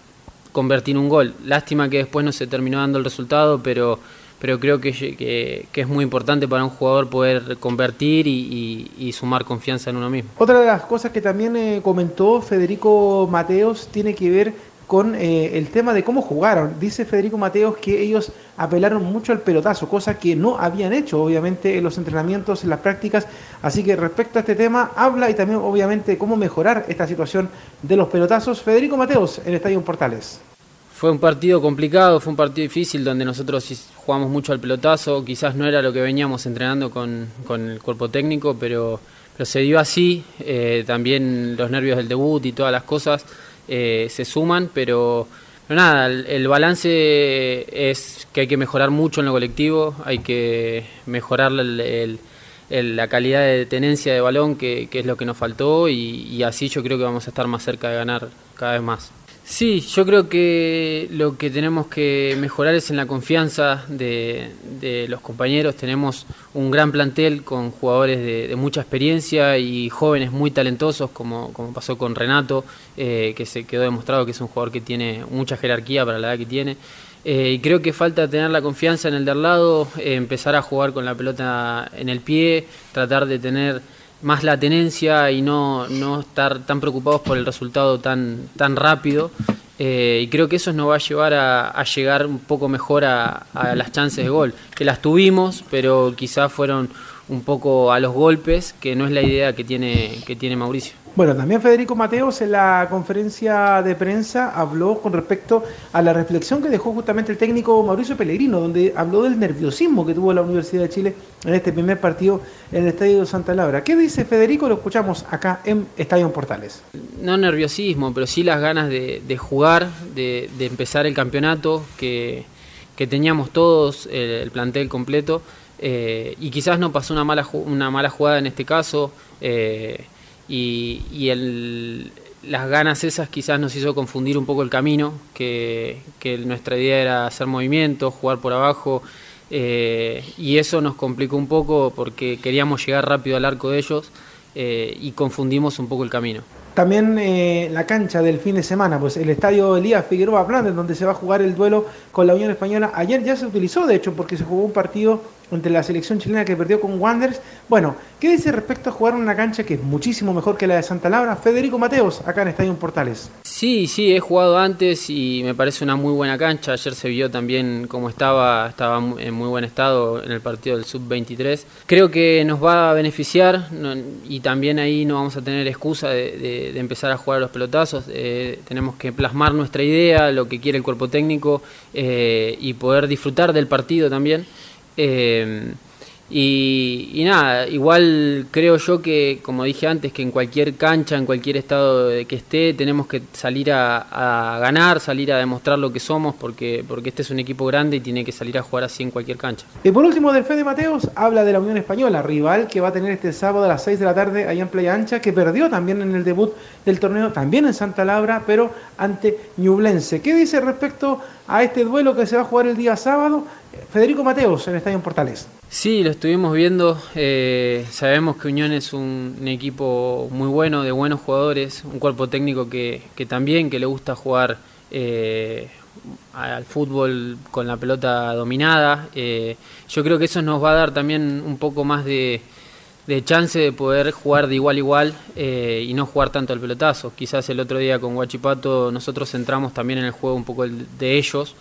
convertir un gol. Lástima que después no se terminó dando el resultado, pero pero creo que, que, es muy importante para un jugador poder convertir y, sumar confianza en uno mismo. Otra de las cosas que también eh, comentó Federico Mateos tiene que ver con eh, el tema de cómo jugaron. Dice Federico Mateos que ellos apelaron mucho al pelotazo, cosa que no habían hecho obviamente en los entrenamientos, en las prácticas. Así que respecto a este tema, habla y también obviamente cómo mejorar esta situación de los pelotazos. Federico Mateos en Estadio Portales. Fue un partido complicado, fue un partido difícil donde nosotros jugamos mucho al pelotazo, quizás no era lo que veníamos entrenando con, el cuerpo técnico, pero, pero se dio así, eh, también los nervios del debut y todas las cosas eh, se suman, pero, nada, el, balance es que hay que mejorar mucho en lo colectivo, hay que mejorar la calidad de tenencia de balón, que, es lo que nos faltó, y así yo creo que vamos a estar más cerca de ganar cada vez más. Sí, yo creo que lo que tenemos que mejorar es en la confianza de, los compañeros. Tenemos un gran plantel con jugadores de, mucha experiencia y jóvenes muy talentosos, como, como pasó con Renato, eh, que se quedó demostrado que es un jugador que tiene mucha jerarquía para la edad que tiene. Eh, y creo que falta tener la confianza en el de al lado, eh, empezar a jugar con la pelota en el pie, tratar de tener más la tenencia y no, no estar tan preocupados por el resultado tan, tan rápido. Eh, y creo que eso nos va a llevar a, llegar un poco mejor a, a, las chances de gol, que las tuvimos, pero quizás fueron un poco a los golpes, que no es la idea que tiene, que tiene Mauricio. Bueno, también Federico Mateos en la conferencia de prensa habló con respecto a la reflexión que dejó justamente el técnico Mauricio Pellegrino, donde habló del nerviosismo que tuvo la Universidad de Chile en este primer partido en el Estadio de Santa Laura. ¿Qué dice Federico? Lo escuchamos acá en Estadio Portales. No nerviosismo, pero sí las ganas de, jugar, de, empezar el campeonato, que, teníamos todos el, plantel completo. Eh, y quizás no pasó una mala, una mala jugada en este caso. Eh, y, el, las ganas esas quizás nos hizo confundir un poco el camino, que, nuestra idea era hacer movimientos, jugar por abajo, eh, y eso nos complicó un poco porque queríamos llegar rápido al arco de ellos y confundimos un poco el camino. También la cancha del fin de semana, pues el estadio Elías Figueroa Blandes, donde se va a jugar el duelo con la Unión Española. Ayer ya se utilizó, de hecho, porque se jugó un partido entre la selección chilena que perdió con Wanderers. Bueno, ¿qué dice respecto a jugar en una cancha que es muchísimo mejor que la de Santa Laura? Federico Mateos, acá en Estadio Portales. Sí, sí, he jugado antes y me parece una muy buena cancha. Ayer se vio también cómo estaba, estaba en muy buen estado en el partido del Sub-23. Creo que nos va a beneficiar y también ahí no vamos a tener excusa de, empezar a jugar a los pelotazos. Eh, tenemos que plasmar nuestra idea, lo que quiere el cuerpo técnico eh, y poder disfrutar del partido también. Eh, y, nada, igual creo yo que, como dije antes, que en cualquier cancha, en cualquier estado que esté, tenemos que salir a, ganar, salir a demostrar lo que somos, porque, porque este es un equipo grande y tiene que salir a jugar así en cualquier cancha. Y por último, del Fede Mateos habla de la Unión Española, rival que va a tener este sábado a las 6 de la tarde allá en Playa Ancha, que perdió también en el debut del torneo, también en Santa Laura, pero ante Ñublense. ¿Qué dice respecto a este duelo que se va a jugar el día sábado? Federico Mateos en Estadio Portales. Sí, lo estuvimos viendo. Eh, sabemos que Unión es un, equipo muy bueno, de buenos jugadores, un cuerpo técnico que, también que le gusta jugar eh, al fútbol con la pelota dominada. Eh, yo creo que eso nos va a dar también un poco más de, chance de poder jugar de igual a igual y no jugar tanto al pelotazo. Quizás el otro día con Guachipato nosotros entramos también en el juego un poco de ellos.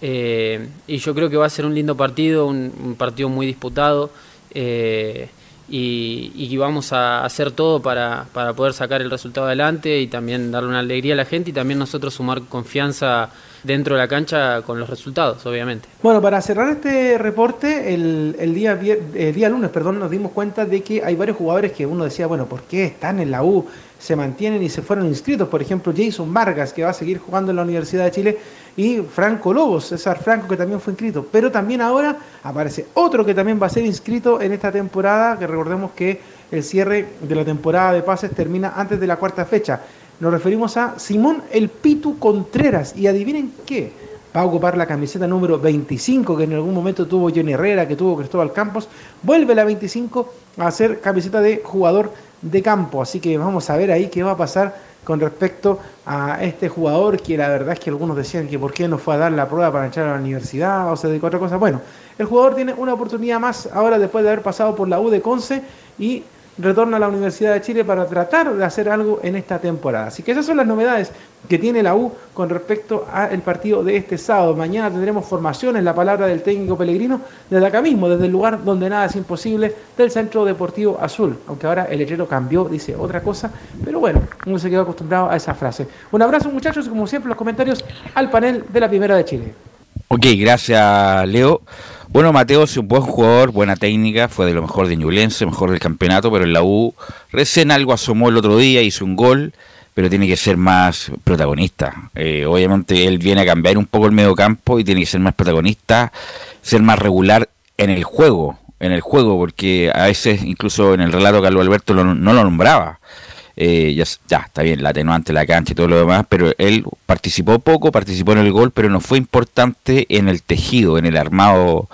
Eh, y yo creo que va a ser un lindo partido, un, partido muy disputado. Eh, y, y vamos a hacer todo para, para poder sacar el resultado adelante y también darle una alegría a la gente y también nosotros sumar confianza dentro de la cancha con los resultados, obviamente. Bueno, para cerrar este reporte, el, el día, el día lunes perdón, nos dimos cuenta de que hay varios jugadores que uno decía, bueno, ¿por qué están en la U? Se mantienen y se fueron inscritos. Por ejemplo, Jason Vargas, que va a seguir jugando en la Universidad de Chile, y Franco Lobos, César Franco, que también fue inscrito. Pero también ahora aparece otro que también va a ser inscrito en esta temporada, que recordemos que el cierre de la temporada de pases termina antes de la cuarta fecha. Nos referimos a Simón El Pitu Contreras. Y adivinen qué, va a ocupar la camiseta número 25 que en algún momento tuvo Johnny Herrera, que tuvo Cristóbal Campos. Vuelve la 25 a ser camiseta de jugador de campo. Así que vamos a ver ahí qué va a pasar con respecto a este jugador que la verdad es que algunos decían que por qué no fue a dar la prueba para entrar a la universidad o se dedicó a otra cosa. Bueno, el jugador tiene una oportunidad más ahora después de haber pasado por la U de Conce y retorna a la Universidad de Chile para tratar de hacer algo en esta temporada. Así que esas son las novedades que tiene la U con respecto al partido de este sábado. Mañana tendremos formación en la palabra del técnico Pellegrino desde acá mismo, desde el lugar donde nada es imposible, del Centro Deportivo Azul. Aunque ahora el letrero cambió, dice otra cosa, pero bueno, uno se quedó acostumbrado a esa frase. Un abrazo muchachos y como siempre los comentarios al panel de la Primera de Chile. Ok, gracias Leo. Bueno, Mateo es un buen jugador, buena técnica, fue de lo mejor de Ñublense, mejor del campeonato, pero en la U recién algo asomó el otro día, hizo un gol, pero tiene que ser más protagonista. Eh, obviamente él viene a cambiar un poco el medio campo y tiene que ser más protagonista, ser más regular en el juego, en el juego, porque a veces incluso en el relato Carlos Alberto lo- no lo nombraba. Eh, ya, ya, está bien, la atenuante, la cancha y todo lo demás, pero él participó poco, participó en el gol, pero no fue importante en el tejido, en el armado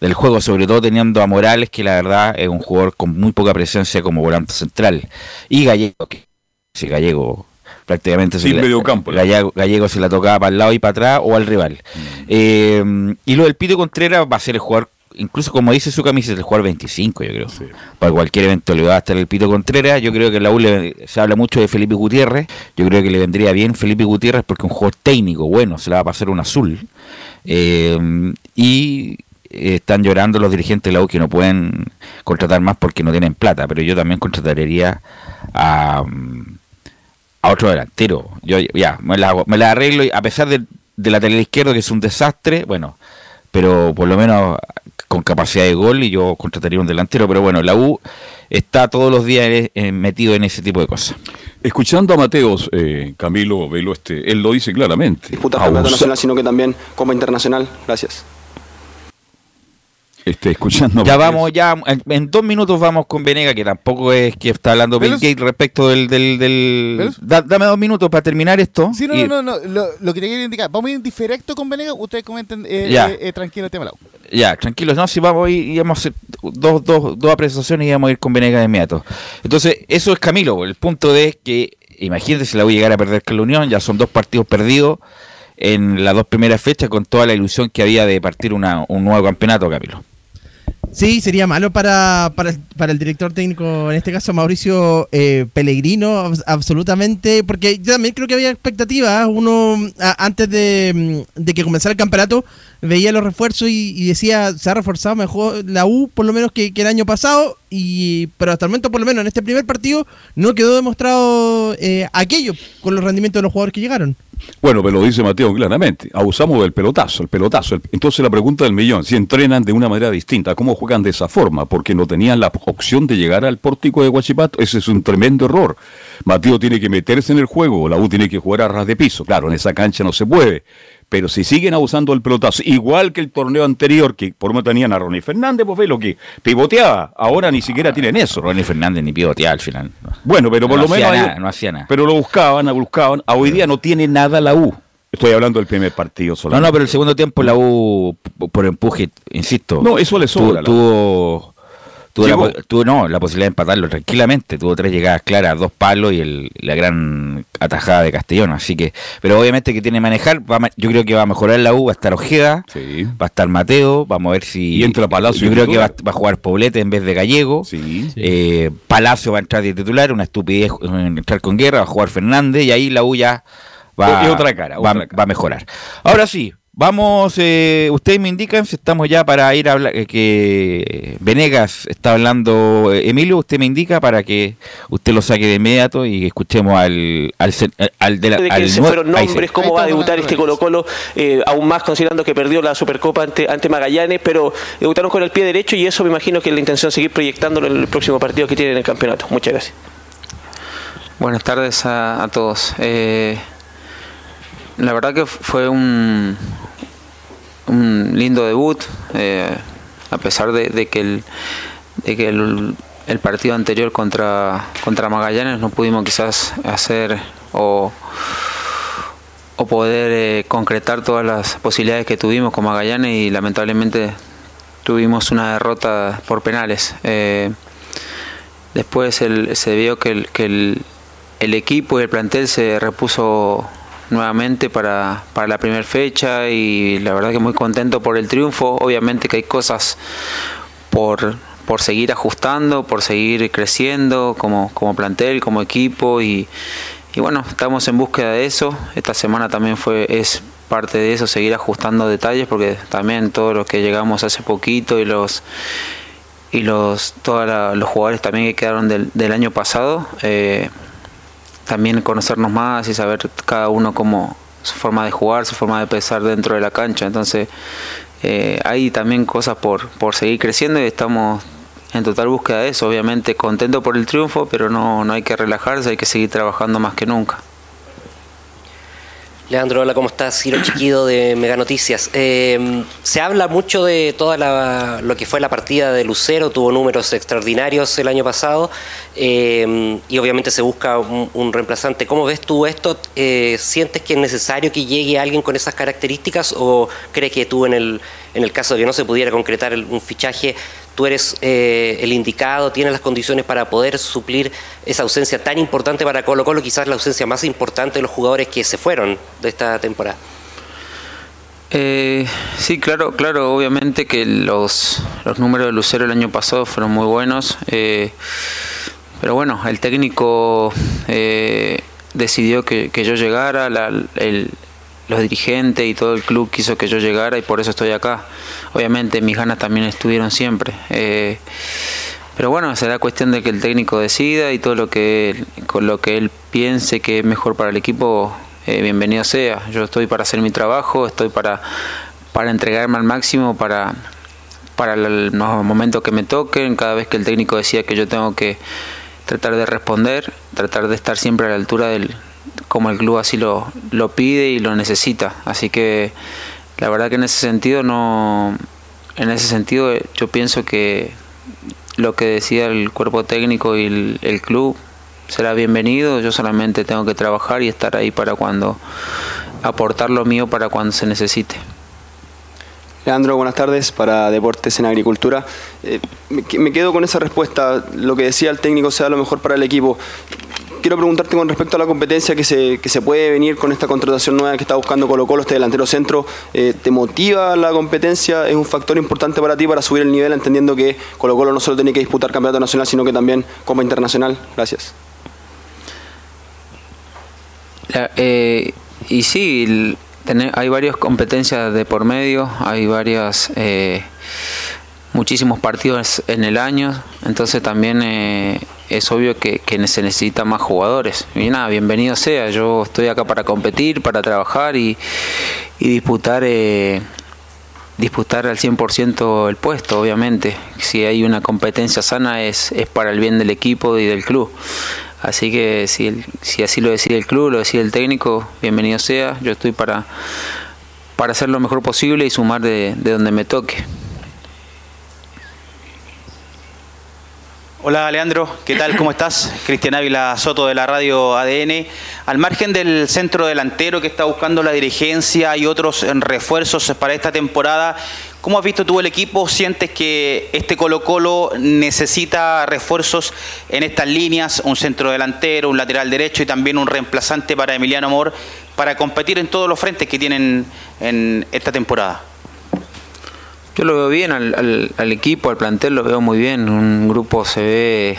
del juego, sobre todo teniendo a Morales, que la verdad es un jugador con muy poca presencia como volante central. Y Gallego, que sí, Gallego prácticamente Sin se la- mediocampo, ¿no? Gallego, Gallego se la tocaba para el lado y para atrás o al rival. Eh, y lo del Pito Contreras va a ser el jugador, incluso como dice su camiseta, el jugador 25, yo creo. Para cualquier evento le va a estar el Pito Contreras. Yo creo que en la U le- se habla mucho de Felipe Gutiérrez. Yo creo que le vendría bien Felipe Gutiérrez porque es un jugador técnico, bueno, se la va a pasar un azul. Eh, y eh, están llorando los dirigentes de la U que no pueden contratar más porque no tienen plata, pero yo también contrataría a, a otro delantero. Yo ya, me la, me la arreglo y a pesar de, de la lateral izquierdo que es un desastre, bueno, pero por lo menos con capacidad de gol y yo contrataría un delantero, pero bueno, la U está todos los días eh, eh, metido en ese tipo de cosas. Escuchando a Mateos, eh, Camilo Velo, este, él lo dice claramente. disputas campeonato nacional, sino que también Copa Internacional. Gracias. Este, escuchando Ya vamos, ya en, en dos minutos vamos con Venega, que tampoco es que está hablando Bill Gates respecto del... del, del- Da- dame dos minutos para terminar esto. Sí, no, y- no, no, no, Lo, lo que te quería indicar, vamos a ir indirecto con Venegas, ustedes comenten eh, Ya. eh, eh, tranquilo el tema. Ya, tranquilos, no, si vamos a ir y vamos a hacer dos, dos, dos apreciaciones y vamos a ir con Venegas de inmediato. Entonces, eso es Camilo, el punto de que, imagínate si la voy a llegar a perder con la Unión, ya son dos partidos perdidos en las dos primeras fechas con toda la ilusión que había de partir una, un nuevo campeonato, Camilo. Sí, sería malo para, para, para el director técnico, en este caso Mauricio eh, Pellegrino, abs- absolutamente, porque yo también creo que había expectativas. Uno, a- antes de que comenzara el campeonato, veía los refuerzos y, decía, se ha reforzado mejor la U, por lo menos que, que el año pasado, y pero hasta el momento, por lo menos en este primer partido, no quedó demostrado eh, aquello con los rendimientos de los jugadores que llegaron. Bueno, pero lo dice Mateo claramente. Abusamos del pelotazo, el pelotazo. El- Entonces la pregunta del millón, si entrenan de una manera distinta, ¿cómo juegan de esa forma? Porque no tenían la opción de llegar al pórtico de Guachipato. Ese es un tremendo error. Mateo tiene que meterse en el juego, la U tiene que jugar a ras de piso. Claro, en esa cancha no se puede. Pero si siguen abusando del pelotazo, igual que el torneo anterior, que por lo menos tenían a Ronnie Fernández, pues ve lo que pivoteaba. Ahora ni siquiera tienen eso. Ronnie Fernández ni pivotea al final. Bueno, pero por No lo hacía menos. nada, no hacía nada. Pero lo buscaban, lo buscaban. A hoy día no tiene nada la U. Estoy hablando del primer partido No, solamente. no, pero el segundo tiempo la U, por empuje, insisto. No, eso le sobra, Tuvo, tuvo, la, Llegó. tuvo- no, la posibilidad de empatarlo tranquilamente. Tuvo tres llegadas claras, dos palos y el, la gran atajada de Castellón. Así que, pero obviamente que tiene que manejar. Va yo creo que va a mejorar la U. Va a estar Ojeda, Sí. va a estar Mateo. Vamos a ver si. Y entra Palacio Yo creo que va, va a jugar Poblete en vez de Gallego. Sí. Eh, Palacio va a entrar de titular, una estupidez eh, entrar con guerra, va a jugar Fernández y ahí la U ya va, Es otra cara, va, otra cara. va a mejorar. Ahora sí, Vamos, eh, ustedes me indican si estamos ya para ir a hablar, eh, que Venegas está hablando, eh, Emilio, usted me indica para que usted lo saque de inmediato y escuchemos al al, eh, al de la de al se fueron nombres, cómo va a debutar este Colo Colo, eh, aún más considerando que perdió la Supercopa ante, ante Magallanes, pero debutaron con el pie derecho y eso me imagino que es la intención seguir proyectándolo en el próximo partido que tienen en el campeonato. Muchas gracias. Buenas tardes a, a todos. Eh, la verdad que fue un, un lindo debut, eh, a pesar de, que, el, de que el, el partido anterior contra, contra Magallanes no pudimos quizás hacer o, o poder eh, concretar todas las posibilidades que tuvimos con Magallanes y lamentablemente tuvimos una derrota por penales. Eh, Después el- se vio que, el, que el, el equipo y el plantel se repuso nuevamente para, para la primera fecha y la verdad que muy contento por el triunfo. Obviamente que hay cosas por, por seguir ajustando, por seguir creciendo como, como plantel, como equipo y, y bueno, estamos en búsqueda de eso. Esta semana también fue es parte de eso, seguir ajustando detalles porque también todos los que llegamos hace poquito y los y los todos los jugadores también que quedaron del, del año pasado eh, también conocernos más y saber cada uno cómo su forma de jugar su forma de pensar dentro de la cancha. Entonces eh, hay también cosas por por seguir creciendo y estamos en total búsqueda de eso. Obviamente contento por el triunfo pero no no hay que relajarse hay que seguir trabajando más que nunca Leandro, hola, ¿cómo estás? Ciro Chiquido de Mega Noticias. Eh, se habla mucho de toda la, lo que fue la partida de Lucero, tuvo números extraordinarios el año pasado eh, y obviamente se busca un, un reemplazante. ¿Cómo ves tú esto? Eh, ¿Sientes que es necesario que llegue alguien con esas características o crees que tú en el, en el caso de que no se pudiera concretar el- un fichaje, tú eres eh, el indicado, tienes las condiciones para poder suplir esa ausencia tan importante para Colo Colo, quizás la ausencia más importante de los jugadores que se fueron de esta temporada. Eh, sí, claro, claro, obviamente que los, los números de Lucero el año pasado fueron muy buenos, eh, pero bueno, el técnico eh, decidió que, yo llegara, la- el- los dirigentes y todo el club quiso que yo llegara y por eso estoy acá. Obviamente mis ganas también estuvieron siempre. eh, pero bueno, será cuestión de que el técnico decida y todo lo que con lo que él piense que es mejor para el equipo, eh, bienvenido sea. Yo estoy para hacer mi trabajo, estoy para, para entregarme al máximo, para, para los momentos que me toquen, cada vez que el técnico decía que yo tengo que tratar de responder, tratar de estar siempre a la altura del como el club así lo, lo pide y lo necesita. Así que la verdad que en ese sentido no en ese sentido eh, yo pienso que lo que decía el cuerpo técnico y el, club será bienvenido. Yo solamente tengo que trabajar y estar ahí para cuando aportar lo mío para cuando se necesite. Leandro, buenas tardes para Deportes en Agricultura. Eh, me quedo con esa respuesta. Lo que decía el técnico sea lo mejor para el equipo. Quiero preguntarte con respecto a la competencia que se, que se puede venir con esta contratación nueva que está buscando Colo Colo, este delantero centro. Eh, ¿Te motiva la competencia? ¿Es un factor importante para ti para subir el nivel, entendiendo que Colo Colo no solo tiene que disputar campeonato nacional, sino que también Copa Internacional? Gracias. Eh, y sí, hay varias competencias de por medio, hay varias, eh, muchísimos partidos en el año, entonces también eh, es obvio que, que se necesita más jugadores. Y nada, bienvenido sea, yo estoy acá para competir, para trabajar y, disputar. eh, disputar al 100% el puesto, obviamente. Si hay una competencia sana es, es para el bien del equipo y del club. Así que si, el- si así lo decide el club, lo decide el técnico, bienvenido sea. Yo estoy para, para hacer lo mejor posible y sumar de donde me toque. Hola Leandro, ¿qué tal? ¿Cómo estás? Cristian Ávila Soto de la radio ADN. Al margen del centro delantero que está buscando la dirigencia y otros refuerzos para esta temporada, ¿cómo has visto tú el equipo? ¿Sientes que este Colo Colo necesita refuerzos en estas líneas? Un centro delantero, un lateral derecho y también un reemplazante para Emiliano Amor para competir en todos los frentes que tienen en esta temporada. Yo lo veo bien al, al- equipo, al plantel, lo veo muy bien. Un grupo se ve,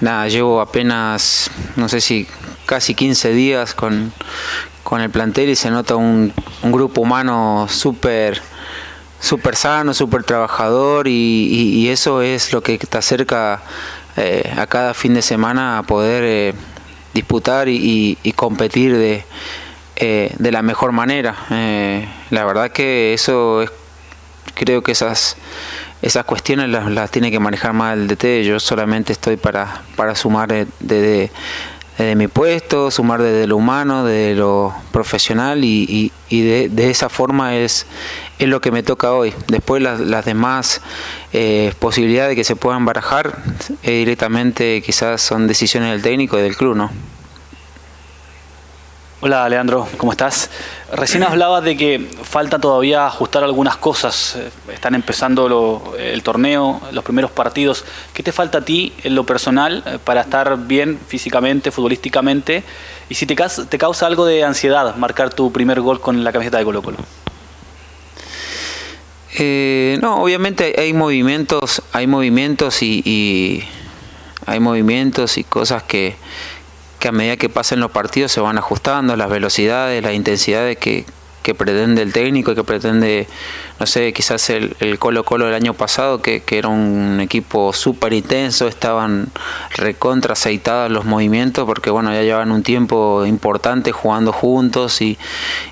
nada, llevo apenas, no sé si casi 15 días con, con el plantel y se nota un, un grupo humano súper súper sano, súper trabajador y, y- eso es lo que te acerca eh, a cada fin de semana a poder eh, disputar y, y- y competir de, eh, de la mejor manera. Eh, la verdad que eso es, creo que esas esas cuestiones las, las tiene que manejar más el DT. Yo solamente estoy para, para sumar eh, desde, mi puesto, sumar desde lo humano, desde lo profesional y, y- y de, de esa forma es, es lo que me toca hoy. Después las, las demás eh, posibilidades que se puedan barajar eh, directamente quizás son decisiones del técnico y del club, ¿no? Hola Leandro, ¿cómo estás? Recién hablabas de que falta todavía ajustar algunas cosas. Eh, Están empezando el torneo, los primeros partidos. ¿Qué te falta a ti en lo personal eh, para estar bien físicamente, futbolísticamente? Y si te, causa algo de ansiedad marcar tu primer gol con la camiseta de Colo Colo. Eh, no, obviamente hay, movimientos, hay movimientos y hay movimientos y cosas que, que a medida que pasen los partidos se van ajustando, las velocidades, las intensidades que, que pretende el técnico y que pretende, no sé, quizás el, Colo Colo del año pasado, que, que era un equipo súper intenso, estaban recontra aceitados los movimientos porque bueno, ya llevan un tiempo importante jugando juntos y,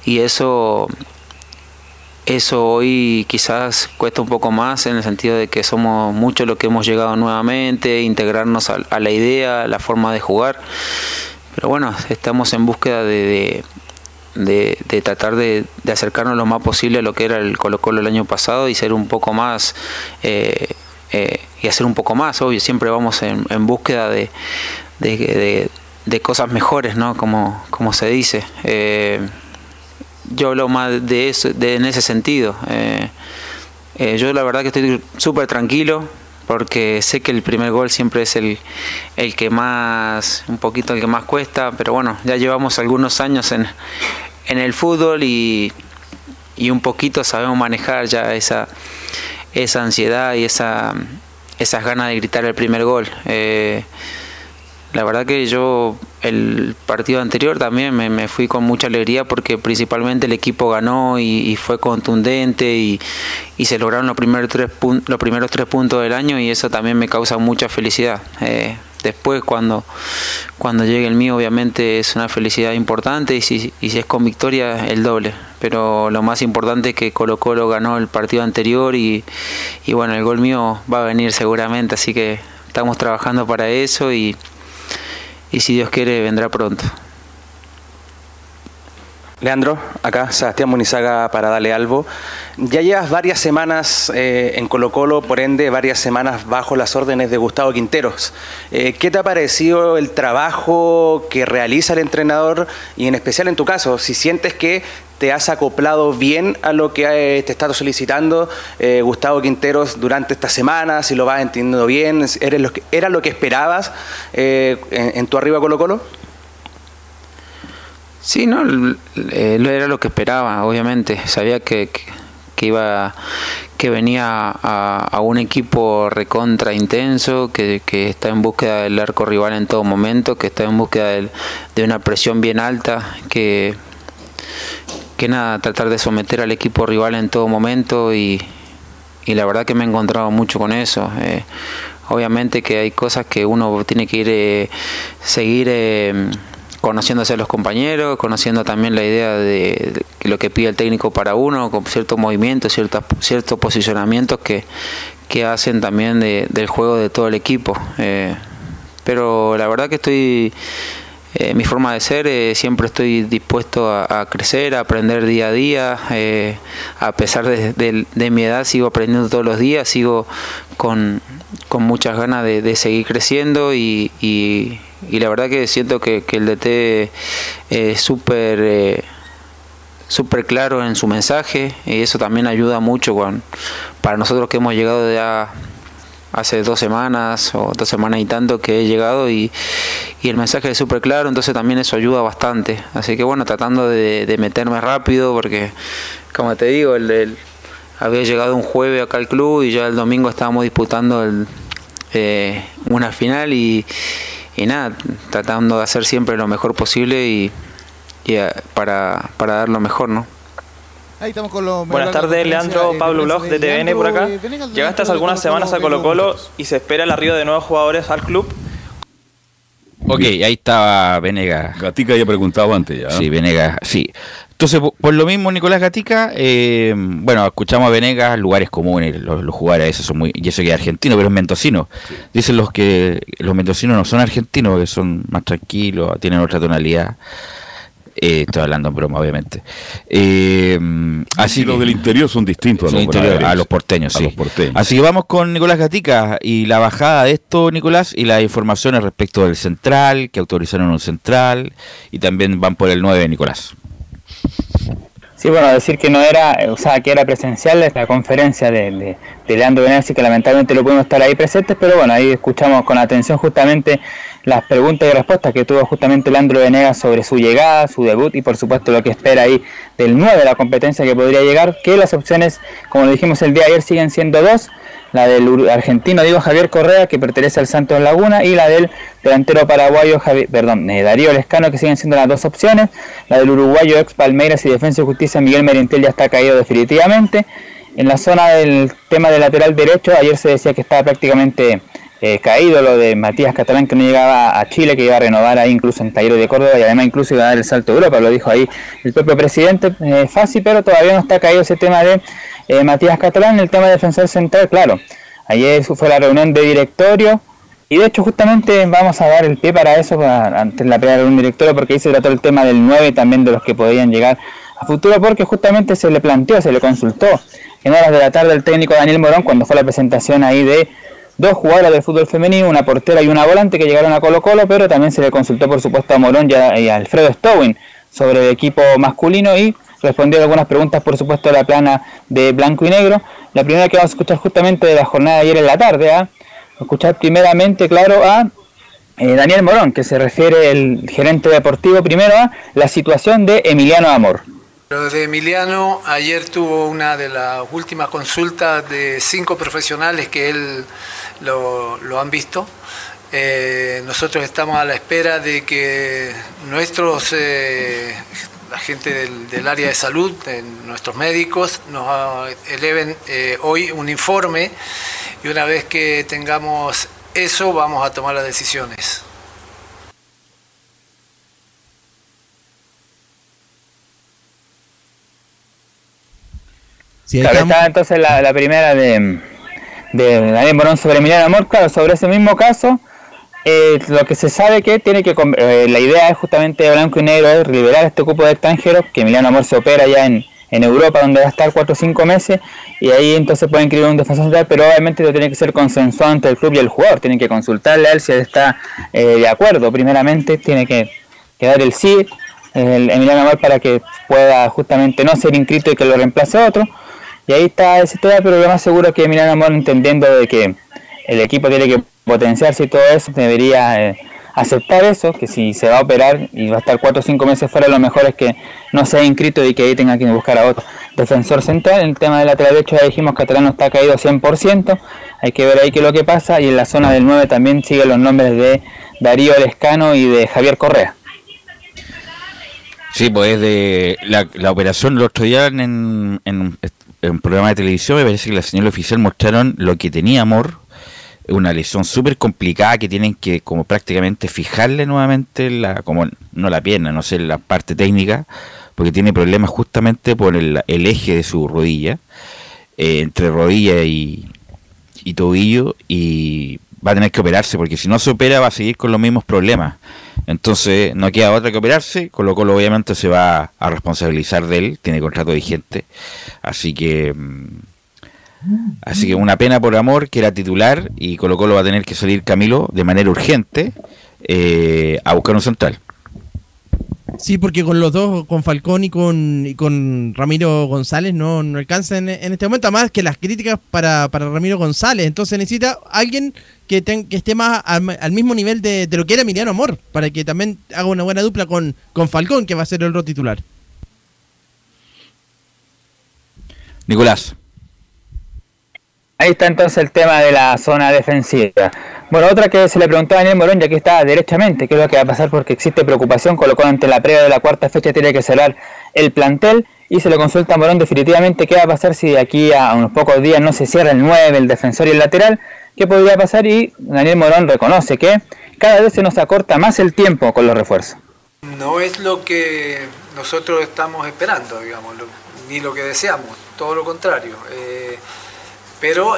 y eso eso hoy quizás cuesta un poco más en el sentido de que somos muchos los que hemos llegado nuevamente, integrarnos a, a la idea, a la forma de jugar. Pero bueno, estamos en búsqueda de, de, de- tratar de, acercarnos lo más posible a lo que era el Colo Colo el año pasado y ser un poco más, eh, eh, y hacer un poco más, obvio, siempre vamos en, en búsqueda de, de, de- de cosas mejores, ¿no? Como, como se dice. Eh, yo hablo más de eso, de, en ese sentido. Eh, eh, yo la verdad que estoy súper tranquilo porque sé que el primer gol siempre es el, el que más, un poquito el que más cuesta, pero bueno, ya llevamos algunos años en, en el fútbol y, y un poquito sabemos manejar ya esa, esa ansiedad y esa, esas ganas de gritar el primer gol. Eh, la verdad que yo el partido anterior también me, fui con mucha alegría porque principalmente el equipo ganó y, fue contundente y, se lograron los primeros, tres los primeros tres puntos del año y eso también me causa mucha felicidad. Eh, después cuando, cuando llegue el mío obviamente es una felicidad importante y si, es con victoria el doble. Pero lo más importante es que Colo Colo ganó el partido anterior y bueno, el gol mío va a venir seguramente, así que estamos trabajando para eso y, y si Dios quiere vendrá pronto. Leandro, acá Sebastián Munizaga para Dale Albo. Ya llevas varias semanas eh, en Colo Colo, por ende varias semanas bajo las órdenes de Gustavo Quinteros. Eh, ¿Qué te ha parecido el trabajo que realiza el entrenador y en especial en tu caso, si sientes que te has acoplado bien a lo que eh, te está solicitando eh, Gustavo Quinteros durante esta semana, si lo vas entendiendo bien, ¿eres lo que, ¿era lo que esperabas eh, en, tu arriba Colo Colo? Sí, no, era lo que esperaba, obviamente. Sabía que, que, iba, que venía a, un equipo recontra intenso, que, está en búsqueda del arco rival en todo momento, que está en búsqueda del- de una presión bien alta, que, que nada, tratar de someter al equipo rival en todo momento y, y la verdad que me he encontrado mucho con eso. Eh, obviamente que hay cosas que uno tiene que ir eh, seguir eh, conociéndose a los compañeros, conociendo también la idea de, lo que pide el técnico para uno, con ciertos movimientos, ciertos, ciertos posicionamientos que, que hacen también de- del juego de todo el equipo. Eh, pero la verdad que estoy eh, mi forma de ser, eh, siempre estoy dispuesto a, crecer, a aprender día a día. eh, a pesar de, de- mi edad, sigo aprendiendo todos los días, sigo con, con muchas ganas de, de seguir creciendo y, y- la verdad que siento que, que el DT es súper súper claro en su mensaje y eso también ayuda mucho con, para nosotros que hemos llegado ya hace dos semanas o dos semanas y tanto que he llegado y, y el mensaje es súper claro, entonces también eso ayuda bastante. Así que bueno, tratando de, de meterme rápido porque, como te digo, el, el- había llegado un jueves acá al club y ya el domingo estábamos disputando el, eh, una final y, y nada, tratando de hacer siempre lo mejor posible y, y para, para dar lo mejor, ¿no? Ahí estamos con los Buenas tardes, de Leandro Pablo Blog de TVN por acá. eh, Llegaste hace algunas semanas a. Colo Colo y se espera el arribo de nuevos jugadores al club. Ok, ahí estaba Venegas. Gatica ya preguntaba antes ya. Sí, Venegas, sí. Entonces, po- por lo mismo, Nicolás Gatica, eh, bueno, escuchamos a Venegas, lugares comunes, los, los jugadores esos son muy, y eso que es argentino, pero es mendocino. Dicen los que los mendocinos no son argentinos, que son más tranquilos, tienen otra tonalidad. Eh, estoy hablando en broma, obviamente. Eh, así Y los que- del interior son distintos a los interior- bonaerenses. a los porteños, A sí. los porteños. Así que vamos con Nicolás Gatica y la bajada de esto, Nicolás, y las informaciones respecto del central, que autorizaron un central, y también van por el 9, Nicolás. Sí, bueno, decir que no era, o sea, que era presencial esta conferencia de, de, de Leandro que lamentablemente no pudimos estar ahí presentes, pero bueno, ahí escuchamos con atención justamente las preguntas y respuestas que tuvo justamente Leandro Venegas sobre su llegada, su debut y por supuesto lo que espera ahí del 9 de la competencia que podría llegar, que las opciones, como lo dijimos el día de ayer, siguen siendo dos, la del argentino Diego Javier Correa, que pertenece al Santos Laguna, y la del delantero paraguayo Javi- perdón, eh, Darío Lescano, que siguen siendo las dos opciones. La del uruguayo ex Palmeiras y Defensa y Justicia Miguel Merientel ya está caído definitivamente. En la zona del tema del lateral derecho, ayer se decía que estaba prácticamente eh, caído lo de Matías Catalán, que no llegaba a Chile, que iba a renovar ahí incluso en Talleres de Córdoba y además incluso iba a dar el salto a Europa, lo dijo ahí el propio presidente eh, Fassi, pero todavía no está caído ese tema de eh, Matías Catalán, el tema de defensor central, claro. Ayer fue la reunión de directorio y de hecho justamente vamos a dar el pie para eso, para- antes la primera reunión de directorio, porque ahí se trató el tema del 9 y también de los que podían llegar a futuro, porque justamente se le planteó, se le consultó en horas de la tarde al técnico Daniel Morón cuando fue la presentación ahí de dos jugadoras del fútbol femenino, una portera y una volante que llegaron a Colo Colo, pero también se le consultó por supuesto a Morón y a, a Alfredo Stowin sobre el equipo masculino y respondió algunas preguntas por supuesto de la plana de blanco y negro. La primera que vamos a escuchar justamente de la jornada de ayer en la tarde, ¿ah? escuchar primeramente, claro, a eh, Daniel Morón, que se refiere el gerente deportivo primero a la situación de Emiliano Amor. Lo de Emiliano, ayer tuvo una de las últimas consultas de cinco profesionales que él lo, lo han visto. Eh, nosotros estamos a la espera de que nuestros, eh, la gente del, del área de salud, de nuestros médicos, nos ah, eleven eh, hoy un informe y una vez que tengamos eso vamos a tomar las decisiones. Sí, estaba entonces la, la primera de, de Daniel Morón sobre Emiliano Amor, claro, sobre ese mismo caso, eh, lo que se sabe que tiene que, eh, la idea es justamente de blanco y negro, es liberar este cupo de extranjeros, que Emiliano Amor se opera ya en, en Europa, donde va a estar 4 o 5 meses, y ahí entonces pueden inscribir un defensor central, pero obviamente lo tiene que ser consensuado entre el club y el jugador, tienen que consultarle a él si él está eh, de acuerdo, primeramente tiene que, que dar el sí, el Emiliano Amor para que pueda justamente no ser inscrito y que lo reemplace otro, y ahí está ese tema, pero lo más seguro es que Emiliano Amor, entendiendo de que el equipo tiene que potenciarse y todo eso, debería eh, aceptar eso, que si se va a operar y va a estar 4 o 5 meses fuera, lo mejor es que no sea inscrito y que ahí tenga que buscar a otro defensor central. En el tema del lateral derecho ya dijimos que Catalano está caído 100%, hay que ver ahí qué es lo que pasa, y en la zona del 9 también siguen los nombres de Darío Lescano y de Javier Correa. Sí, pues es de la, la operación el otro día en, en, en un programa de televisión, me parece que la señal oficial mostraron lo que tenía Amor, una lesión súper complicada que tienen que como prácticamente fijarle nuevamente la, como no la pierna, no sé, la parte técnica, porque tiene problemas justamente por el, el eje de su rodilla, eh, entre rodilla y tobillo, y va a tener que operarse, porque si no se opera va a seguir con los mismos problemas. Entonces no queda otra que operarse, con lo obviamente se va a responsabilizar de él, tiene contrato vigente, así que mm, así que una pena por amor que era titular y Colo Colo va a tener que salir Camilo de manera urgente eh, a buscar un central. Sí, porque con los dos, con Falcón y con, y con Ramiro González, no, no alcanza en, este momento. Además que las críticas para, para Ramiro González. Entonces necesita alguien que, ten- que esté más al, al mismo nivel de, de lo que era Emiliano Amor, para que también haga una buena dupla con, con Falcón, que va a ser el rol titular. Nicolás. Ahí está entonces el tema de la zona defensiva. Bueno, otra que se le preguntó a Daniel Morón, ya que está derechamente, qué es lo que va a pasar porque existe preocupación, colocó ante la previa de la cuarta fecha tiene que cerrar el plantel y se le consulta a Morón definitivamente qué va a pasar si de aquí a unos pocos días no se cierra el 9, el defensor y el lateral, qué podría pasar y Daniel Morón reconoce que cada vez se nos acorta más el tiempo con los refuerzos. No es lo que nosotros estamos esperando, digamos, ni lo que deseamos, todo lo contrario. Eh, pero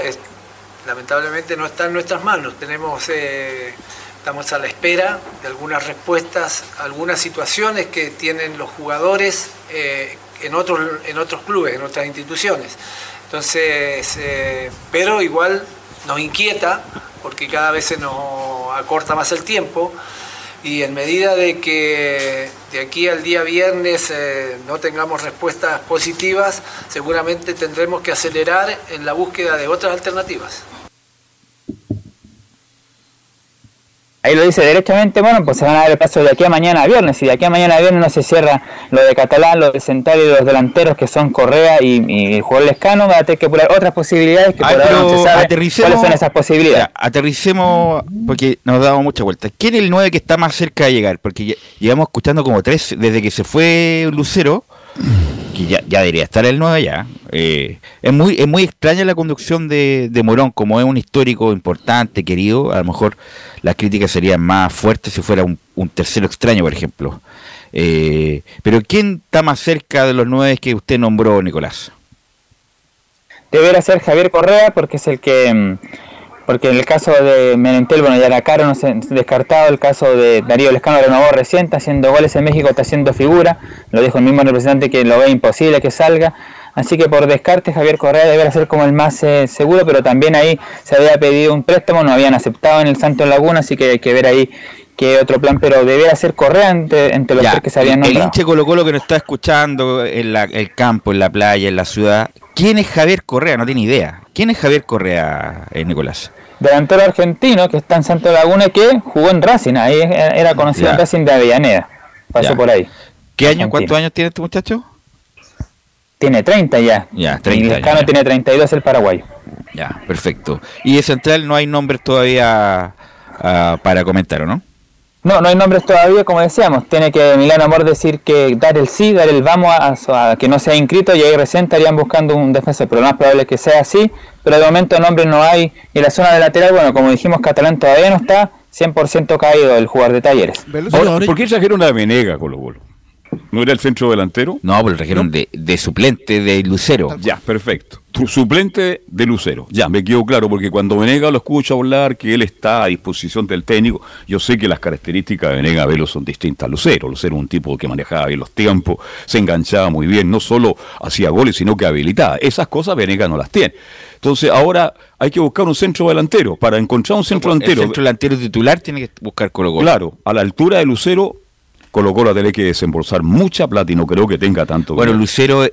lamentablemente no está en nuestras manos. Tenemos, eh, estamos a la espera de algunas respuestas, algunas situaciones que tienen los jugadores eh, en, otros, en otros clubes, en otras instituciones. Entonces, eh, pero igual nos inquieta porque cada vez se nos acorta más el tiempo y en medida de que de aquí al día viernes eh, no tengamos respuestas positivas, seguramente tendremos que acelerar en la búsqueda de otras alternativas. Ahí lo dice directamente, bueno, pues se van a dar el paso de aquí a mañana a viernes. Y de aquí a mañana a viernes no se cierra lo de Catalán, lo de Centario y los delanteros que son Correa y, el jugador Lescano, va a tener que poner otras posibilidades que por ahora no se sabe cuáles son esas posibilidades. aterricemos, porque nos damos mucha vuelta. ¿Quién es el 9 que está más cerca de llegar? Porque llevamos escuchando como tres, desde que se fue Lucero, que ya, ya debería estar el 9 ya. Eh, es muy es muy extraña la conducción de, Morón, como es un histórico importante, querido, a lo mejor las críticas serían más fuertes si fuera un, tercero extraño, por ejemplo. Eh, pero ¿quién está más cerca de los nueve que usted nombró, Nicolás? Debería ser Javier Correa, porque es el que... Porque en el caso de Menentel, bueno, ya la cara no se descartado, el caso de Darío Lescano renovó reciente, haciendo goles en México, está haciendo figura, lo dijo el mismo representante que lo ve imposible que salga, Así que por descarte Javier Correa debería ser como el más eh, seguro, pero también ahí se había pedido un préstamo, no habían aceptado en el Santos Laguna, así que hay que ver ahí qué otro plan, pero debería ser Correa entre, los tres que se habían nombrado. El hinche Colo Colo que nos está escuchando en el campo, en la playa, en la ciudad, ¿quién es Javier Correa? No tiene idea. ¿Quién es Javier Correa, eh, Nicolás? Delantero argentino que está en Santos Laguna que jugó en Racing, ahí era conocido en Racing de Avellaneda, pasó por ahí. ¿Qué año, cuántos años tiene este muchacho? Tiene 30 ya. Ya, 30. Y Lescano tiene 32 el Paraguay. Ya, perfecto. Y de Central no hay nombres todavía uh, para comentar, ¿o no? No, no hay nombres todavía, como decíamos. Tiene que Milano Amor decir que dar el sí, dar el vamos a, que no sea inscrito y ahí recién estarían buscando un defensor. Pero lo más probable es que sea así. Pero de momento nombres no hay. Y la zona de lateral, bueno, como dijimos, Catalán todavía no está 100% caído el jugador de talleres. ¿Por, qué trajeron una Venega, Colo Colo? ¿No era el centro delantero? No, pero trajeron de, de, suplente de Lucero. Ya, perfecto. Tu suplente de Lucero. Ya, me quedó claro, porque cuando Venega lo escucho hablar que él está a disposición del técnico, yo sé que las características de Venega Velo son distintas a Lucero. Lucero es un tipo que manejaba bien los tiempos, se enganchaba muy bien, no solo hacía goles, sino que habilitaba. Esas cosas Venega no las tiene. Entonces ahora hay que buscar un centro delantero. Para encontrar un centro delantero. El centro delantero titular tiene que buscar Colo. Claro, a la altura de Lucero Colo Colo tener que desembolsar mucha plata y no creo que tenga tanto. Bueno, Lucero,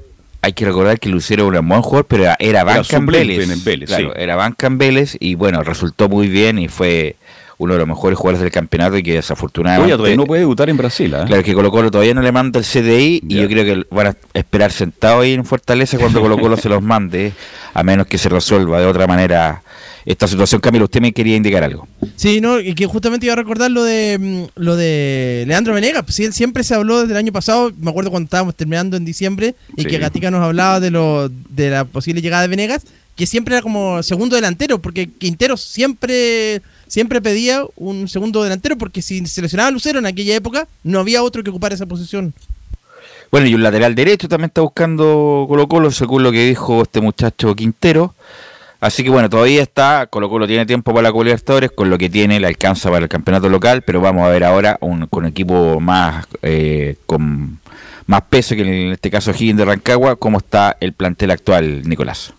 hay que recordar que Lucero era un buen jugador, pero era, banca en Vélez. claro, Era banca en Vélez y bueno, resultó muy bien y fue uno de los mejores jugadores del campeonato y que desafortunadamente... todavía no puede debutar en Brasil. ¿eh? Claro, que Colo Colo todavía no le manda el CDI y yo creo que van a esperar sentado ahí en Fortaleza cuando Colo Colo se los mande, a menos que se resuelva de otra manera esta situación. Camilo, usted me quería indicar algo. Sí, no, y que justamente iba a recordar lo de mm, lo de Leandro Venegas. Pues, siempre se habló desde el año pasado, me acuerdo cuando estábamos terminando en diciembre, y que Gatica nos hablaba de lo de la posible llegada de Venegas, que siempre era como segundo delantero, porque Quintero siempre siempre pedía un segundo delantero, porque si seleccionaba a Lucero en aquella época, no había otro que ocupara esa posición. Bueno, y un lateral derecho también está buscando Colo Colo, según lo que dijo este muchacho Quintero. Así que bueno, todavía está, Colo Colo tiene tiempo para la Copa Libertadores, con lo que tiene le alcanza para el campeonato local, pero vamos a ver ahora un, con un equipo más eh, con más peso que en este caso Higgins de Rancagua, cómo está el plantel actual, Nicolás.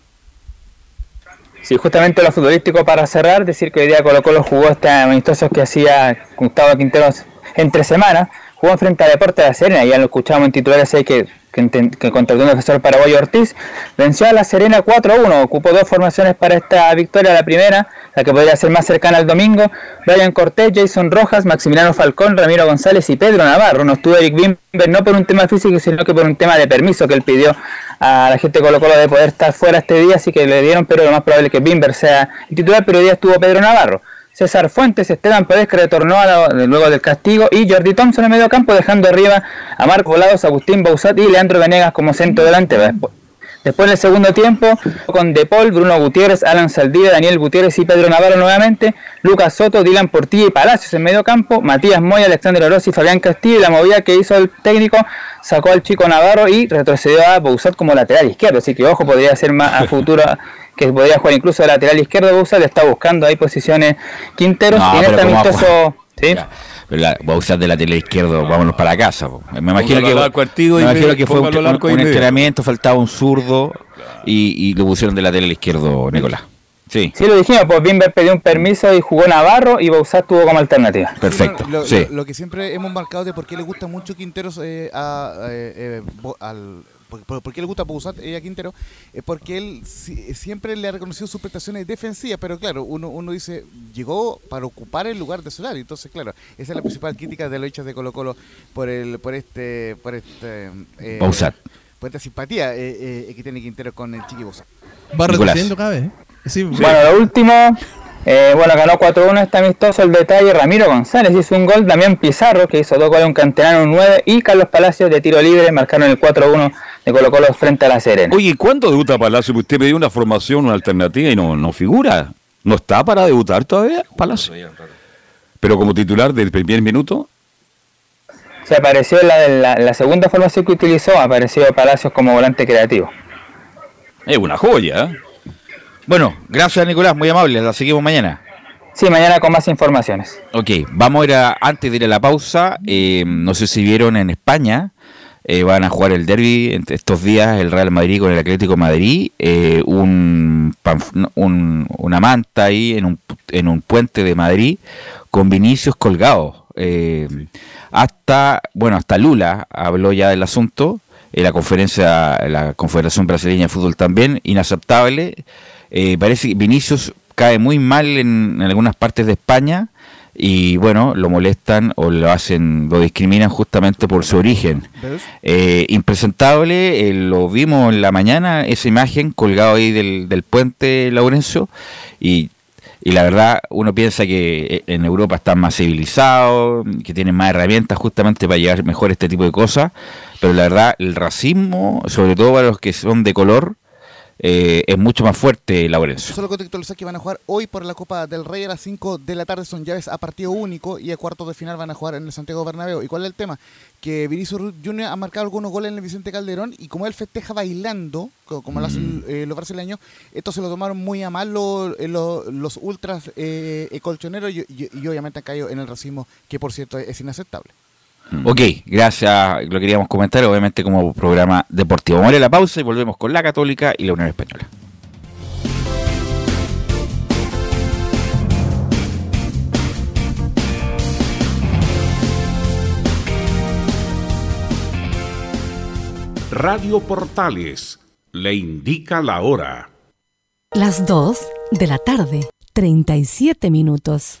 Sí, justamente lo futbolístico para cerrar, decir que hoy día Colo Colo jugó este amistoso que hacía Gustavo Quinteros entre semanas, jugó frente a Deportes de La Serena, ya lo escuchamos en titulares que, que, que contrató un defensor paraguayo Ortiz, venció a La Serena 4-1, ocupó dos formaciones para esta victoria, la primera, la que podría ser más cercana al domingo, Brian Cortés, Jason Rojas, Maximiliano Falcón, Ramiro González y Pedro Navarro, no estuvo Eric Bimber no por un tema físico, sino que por un tema de permiso que él pidió a la gente de Colo Colo de poder estar fuera este día, así que le dieron, pero lo más probable es que Bimber sea el titular, pero hoy día estuvo Pedro Navarro. César Fuentes, Esteban Pérez que retornó a la- luego del castigo y Jordi Thompson en medio campo dejando arriba a Marco Volados, Agustín Bausat y Leandro Venegas como centro delante. Después, después en el segundo tiempo con De Paul, Bruno Gutiérrez, Alan Saldivia, Daniel Gutiérrez y Pedro Navarro nuevamente, Lucas Soto, Dylan Portilla y Palacios en medio campo, Matías Moya, Alexander Oroz y Fabián Castillo y la movida que hizo el técnico sacó al chico Navarro y retrocedió a Bausat como lateral izquierdo, así que ojo, podría ser más a futuro *laughs* que podría jugar incluso de lateral izquierdo. Bausat, está buscando ahí posiciones Quinteros No, y en este ¿cómo va a amistoso... ¿sí? La, va a usar de la tele izquierdo, vámonos para casa. po. Me imagino Póngalo que, me imagino me- que fue un, entrenamiento, faltaba un zurdo y, y lo pusieron de la tele izquierdo, Nicolás. Sí, Sí, lo dijimos, pues Bimber pidió un permiso y jugó Navarro y Bausat tuvo como alternativa. perfecto. Lo, sí. lo- lo que siempre hemos marcado de por qué le gusta mucho Quinteros eh, a, eh, eh, bo- al... Por, por- por qué le gusta Bouzat eh, a Quintero? Eh, porque él si- siempre le ha reconocido sus prestaciones defensivas, pero claro, uno, uno dice, llegó para ocupar el lugar de Solari, entonces claro, esa es la principal crítica de los hechos de Colo Colo por el por este por este eh, por esta simpatía eh, eh, que tiene Quintero con el Chiqui Bouzat. Va retrocediendo cada vez. ¿eh? Sí, Bueno, lo último, eh, bueno, ganó 4-1 este amistoso el detalle. Ramiro González hizo un gol, Damián Pizarro, que hizo dos goles, un canterano, un 9, y Carlos Palacios de tiro libre marcaron el 4-1 de Colo Colo frente a la Serena. Oye, ¿cuándo debuta Palacio? Usted pidió una formación, una alternativa y no, no figura. ¿No está para debutar todavía Palacio? Pero como titular del primer minuto, Se apareció en la, la, la segunda formación que utilizó, apareció Palacios como volante creativo. es una joya. ¿eh? Bueno, gracias Nicolás, muy amable, la seguimos mañana. Sí, mañana con más informaciones. Ok, vamos a ir a, antes de ir a la pausa, eh, no sé si vieron en España, eh, van a jugar el derby entre estos días el Real Madrid con el Atlético de Madrid, eh, un, un- una manta ahí en un, en un puente de Madrid con Vinicius colgados. eh, hasta, bueno, hasta Lula habló ya del asunto, en la conferencia, la Confederación Brasileña de Fútbol también, inaceptable. Eh, parece que Vinicius cae muy mal en, en algunas partes de España y bueno, lo molestan o lo hacen, lo discriminan justamente por su origen. Eh, impresentable, eh, lo vimos en la mañana, esa imagen colgado ahí del, del puente Laurencio y, y la verdad uno piensa que eh, en Europa están más civilizados, que tienen más herramientas justamente para llegar mejor a este tipo de cosas, pero la verdad el racismo, sobre todo para los que son de color, eh, es mucho más fuerte, Laurencio. Solo contextualizar que van a jugar hoy por la Copa del Rey a las 5 de la tarde, son llaves a partido único y a cuartos de final van a jugar en el Santiago Bernabéu. ¿Y cuál es el tema? Que Vinicius Junior ha marcado algunos goles en el Vicente Calderón y como él festeja bailando, co- como lo hacen eh, los brasileños, esto se lo tomaron muy a mal lo- eh, lo- los ultras eh, eh, colchoneros y, y- y obviamente han caído en el racismo, que por cierto es inaceptable. Ok, gracias, lo queríamos comentar, obviamente como programa deportivo. Vamos a ir a la pausa y volvemos con la Católica y la Unión Española. Radio Portales le indica la hora. Las 2 de la tarde, 37 minutos.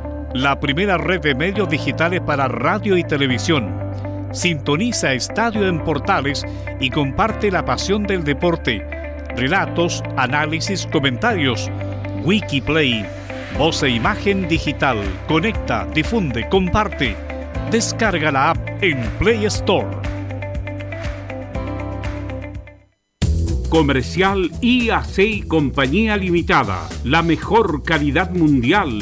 la primera red de medios digitales para radio y televisión. Sintoniza Estadio en Portales y comparte la pasión del deporte. Relatos, análisis, comentarios. Wikiplay. Voz e imagen digital. Conecta, difunde, comparte. Descarga la app en Play Store. Comercial IAC y Compañía Limitada. La mejor calidad mundial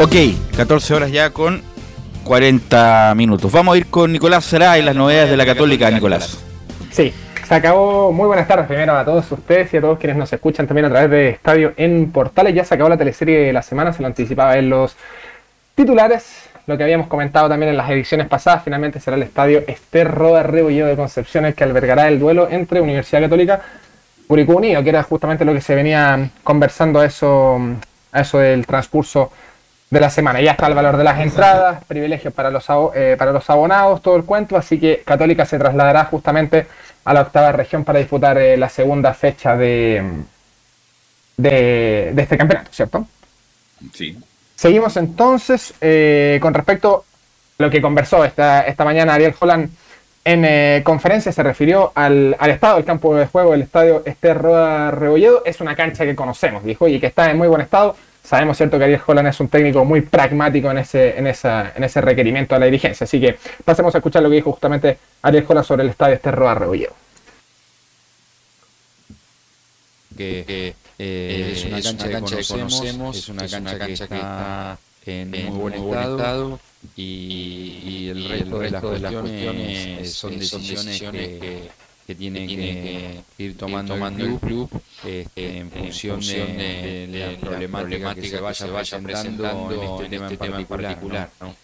Ok, 14 horas ya con 40 minutos. Vamos a ir con Nicolás Será y las novedades de la Católica, Nicolás. Sí, se acabó. Muy buenas tardes primero a todos ustedes y a todos quienes nos escuchan también a través de Estadio en Portales. Ya se acabó la teleserie de la semana, se lo anticipaba en los titulares. Lo que habíamos comentado también en las ediciones pasadas, finalmente será el estadio Esther Roda Rebolledo de Concepción el que albergará el duelo entre Universidad Católica y Curicó Unido, que era justamente lo que se venía conversando a eso, a eso del transcurso de la semana. Ya está el valor de las entradas, privilegios para los, eh, para los abonados, todo el cuento, así que Católica se trasladará justamente a la octava región para disputar eh, la segunda fecha de, de, de, este campeonato, ¿cierto? Sí. Seguimos entonces eh, con respecto a lo que conversó esta, esta mañana Ariel Holland en eh, conferencia, se refirió al, al, estado del campo de juego, el estadio Esther Roda Rebolledo, es una cancha que conocemos, dijo, y que está en muy buen estado Sabemos, cierto, que Ariel Holland es un técnico muy pragmático en ese, en, esa, en ese requerimiento a la dirigencia. Así que pasemos a escuchar lo que dijo justamente Ariel Holland sobre el estadio Esterro Rebolledo. Que, que eh, es una, es cancha, una cancha que, conocemos, es una, es cancha, una cancha, que está en, en muy buen estado, estado y, y, el, y resto, el resto de las cuestiones, cuestiones son decisiones que, que que tiene, que, que, ir tomando, tomando el club, este, en, función de, de, de, de la problemática, que se vaya, se vaya presentando, en este, en este tema en particular. ¿no?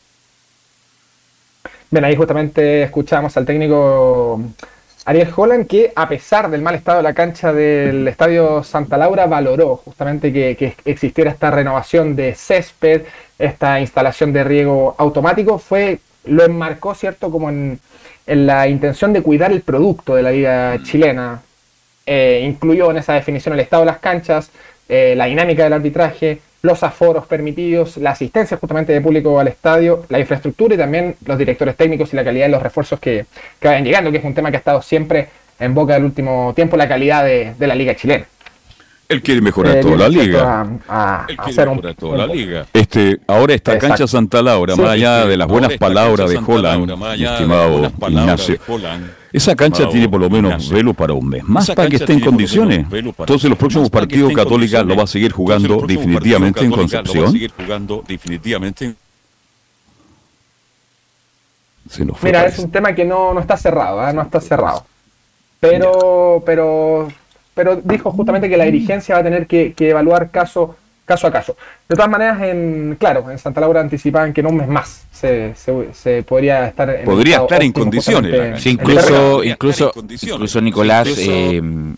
Bien, ahí justamente escuchamos al técnico Ariel Holland que a pesar del mal estado de la cancha del Estadio Santa Laura valoró justamente que, que existiera esta renovación de césped, esta instalación de riego automático, fue lo enmarcó, ¿cierto?, como en en la intención de cuidar el producto de la liga chilena. Eh, incluyó en esa definición el estado de las canchas, eh, la dinámica del arbitraje, los aforos permitidos, la asistencia justamente de público al estadio, la infraestructura y también los directores técnicos y la calidad de los refuerzos que, que vayan llegando, que es un tema que ha estado siempre en boca del último tiempo, la calidad de, de la liga chilena. Él quiere mejorar eh, toda la liga. A, a Él quiere mejorar un, toda la liga. Este, ahora esta Exacto. cancha Santa Laura, Sí, más allá de las buenas palabras de Holland, Laura, estimado Ignacio, Holland, esa cancha tiene por lo menos Ignacio. velo para un mes, más para que esté en condiciones. Entonces los próximos partidos Católica lo va a seguir jugando definitivamente en partido Católica Lo va a Concepción. seguir jugando definitivamente en Se nos fue, Mira, es un tema que no, no está cerrado, ¿eh? no está cerrado. Pero, pero, pero dijo justamente que la dirigencia va a tener que, que evaluar caso, caso a caso. De todas maneras, en, claro, en Santa Laura anticipaban que en un mes más se, se, se podría estar en Podría estar en condiciones. Sí, incluso, incluso, incluso Nicolás, Sí, incluso- eh,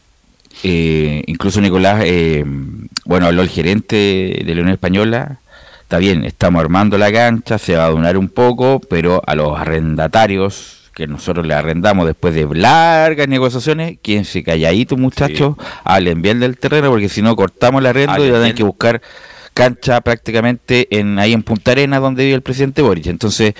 eh, incluso Nicolás, eh, bueno, habló el gerente de la Unión Española. Está bien, estamos armando la cancha, se va a donar un poco, pero a los arrendatarios que nosotros le arrendamos después de largas negociaciones, quédense calladitos muchachos, hablen bien del terreno, porque si no cortamos el arrendo y Hablen van a tener que buscar cancha prácticamente en ahí en Punta Arenas donde vive el presidente Boric. Entonces,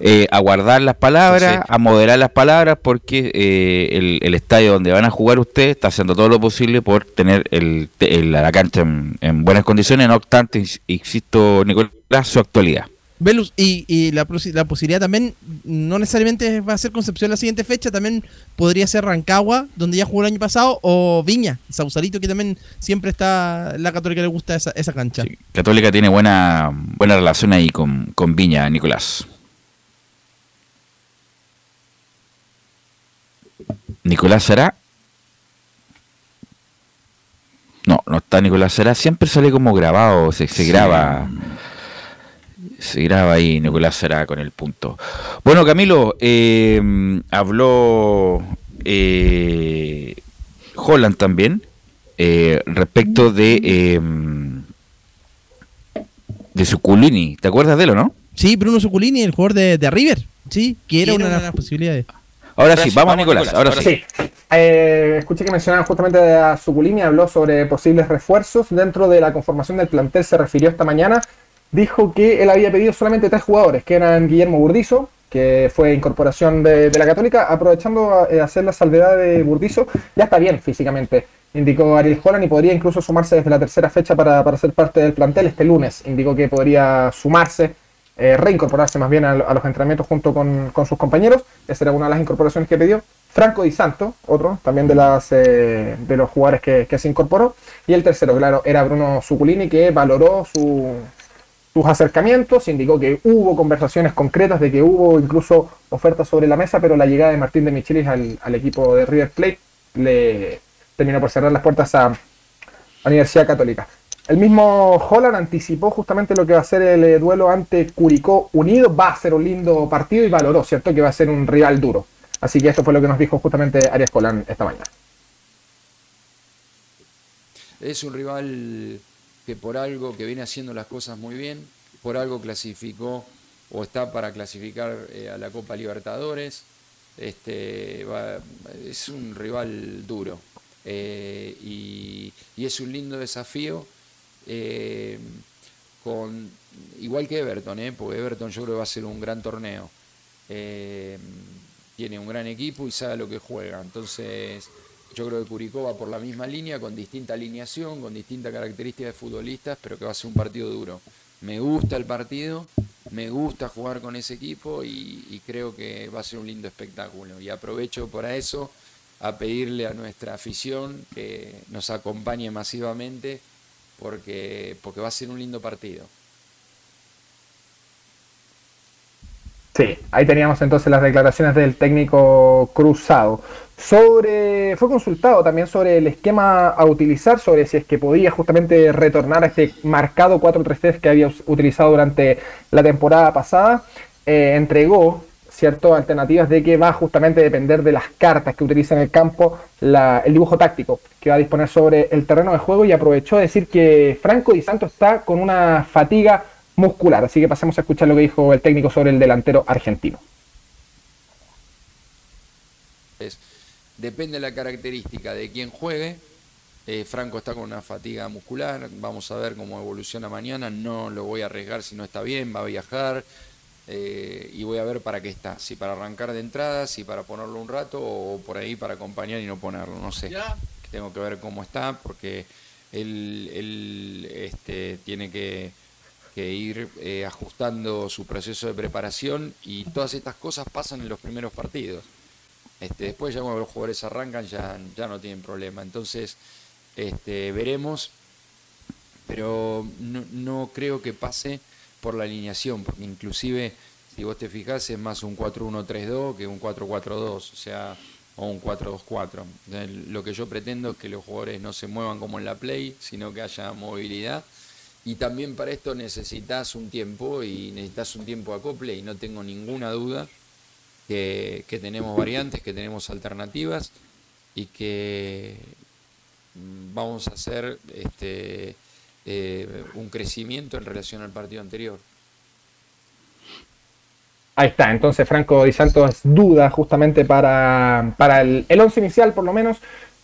eh, a guardar las palabras, Entonces- a moderar las palabras, porque eh, el, el estadio donde van a jugar ustedes está haciendo todo lo posible por tener el, el- la cancha en, en buenas condiciones, no obstante, ins- insisto, Nicolás, su actualidad. Velus, y, y la, posi- la posibilidad también, no necesariamente va a ser Concepción la siguiente fecha, también podría ser Rancagua, donde ya jugó el año pasado, o Viña, Sausalito, que también siempre está, la Católica le gusta esa, esa cancha. Católica tiene buena buena relación ahí con, con Viña, Nicolás. Nicolás será. No, no está Nicolás será. Siempre sale como grabado, se, se graba. Se graba ahí Nicolás será con el punto. Bueno, Camilo, eh, habló eh, Holland también eh, respecto de eh, de Suculini. ¿Te acuerdas de él o no? Sí, Bruno Suculini, el jugador de, de River, sí, que era una de las posibilidades. Ahora sí, vamos, Nicolás, ahora sí. Eh, escuché que mencionaban justamente a Suculini, habló sobre posibles refuerzos dentro de la conformación del plantel, se refirió esta mañana, dijo que él había pedido solamente tres jugadores, que eran Guillermo Burdizo, que fue incorporación de, la Católica, aprovechando a eh, hacer la salvedad de Burdizo, ya está bien físicamente, indicó Ariel Holland y podría incluso sumarse desde la tercera fecha para, para ser parte del plantel este lunes, indicó que podría sumarse eh, reincorporarse más bien a, a los entrenamientos junto con, con sus compañeros. Esa era una de las incorporaciones que pidió. Franco Di Santo, otro también de, las, eh, de los jugadores que, que se incorporó. Y el tercero, claro, era Bruno Suculini, que valoró su- sus acercamientos, indicó que hubo conversaciones concretas, de que hubo incluso ofertas sobre la mesa, pero la llegada de Martín de Michelis al, equipo de River Plate le terminó por cerrar las puertas a, a Universidad Católica. El mismo Holland anticipó justamente lo que va a ser el eh, duelo ante Curicó Unido. Va a ser un lindo partido y valoró, ¿cierto?, que va a ser un rival duro. Así que esto fue lo que nos dijo justamente Arias Holland esta mañana. Es un rival que por algo que viene haciendo las cosas muy bien, por algo clasificó o está para clasificar eh, a la Copa Libertadores. Este, es un rival duro eh, y, es un lindo desafío. eh, con, igual que Everton, porque Everton yo creo que va a ser un gran torneo. Tiene un gran equipo y sabe lo que juega. Entonces, yo creo que Curicó va por la misma línea, con distinta alineación, con distintas características de futbolistas, pero que va a ser un partido duro. Me gusta el partido, me gusta jugar con ese equipo y, y creo que va a ser un lindo espectáculo. Y aprovecho para eso a pedirle a nuestra afición que nos acompañe masivamente porque, porque va a ser un lindo partido. Sí, ahí teníamos entonces las declaraciones del técnico Cruzado. Sobre, fue consultado también sobre el esquema a utilizar, sobre si es que podía justamente retornar a este marcado 4-3-3 que había utilizado durante la temporada pasada. Eh, entregó cierto alternativas de que va justamente a depender de las cartas que utiliza en el campo el dibujo táctico que va a disponer sobre el terreno de juego y aprovechó de decir que Franco Di Santo está con una fatiga muscular. Así que pasemos a escuchar lo que dijo el técnico sobre el delantero argentino. Es- depende de la característica de quien juegue. Eh, Franco está con una fatiga muscular. Vamos a ver cómo evoluciona mañana. No lo voy a arriesgar si no está bien. Va a viajar. eh, y voy a ver para qué está. Si para arrancar de entrada, si para ponerlo un rato o por ahí para acompañar y no ponerlo. No sé. Tengo que ver cómo está porque él, él, este, tiene que, que ir eh, ajustando su proceso de preparación y todas estas cosas pasan en los primeros partidos. Este, después ya cuando los jugadores arrancan ya, ya no tienen problema. Entonces, este, veremos, pero no, no creo que pase por la alineación, porque inclusive, si vos te fijás, es más un 4-1-3-2 que un 4-4-2, o sea, o un 4-2-4. Eh, Lo que yo pretendo es que los jugadores no se muevan como en la Play, sino que haya movilidad. Y también para esto necesitas un tiempo y necesitas un tiempo acople y no tengo ninguna duda que, que tenemos variantes, que tenemos alternativas y que mm, vamos a hacer este, eh, un crecimiento en relación al partido anterior. Ahí está, entonces Franco Di Santo es duda justamente para, para el, el once inicial por lo menos.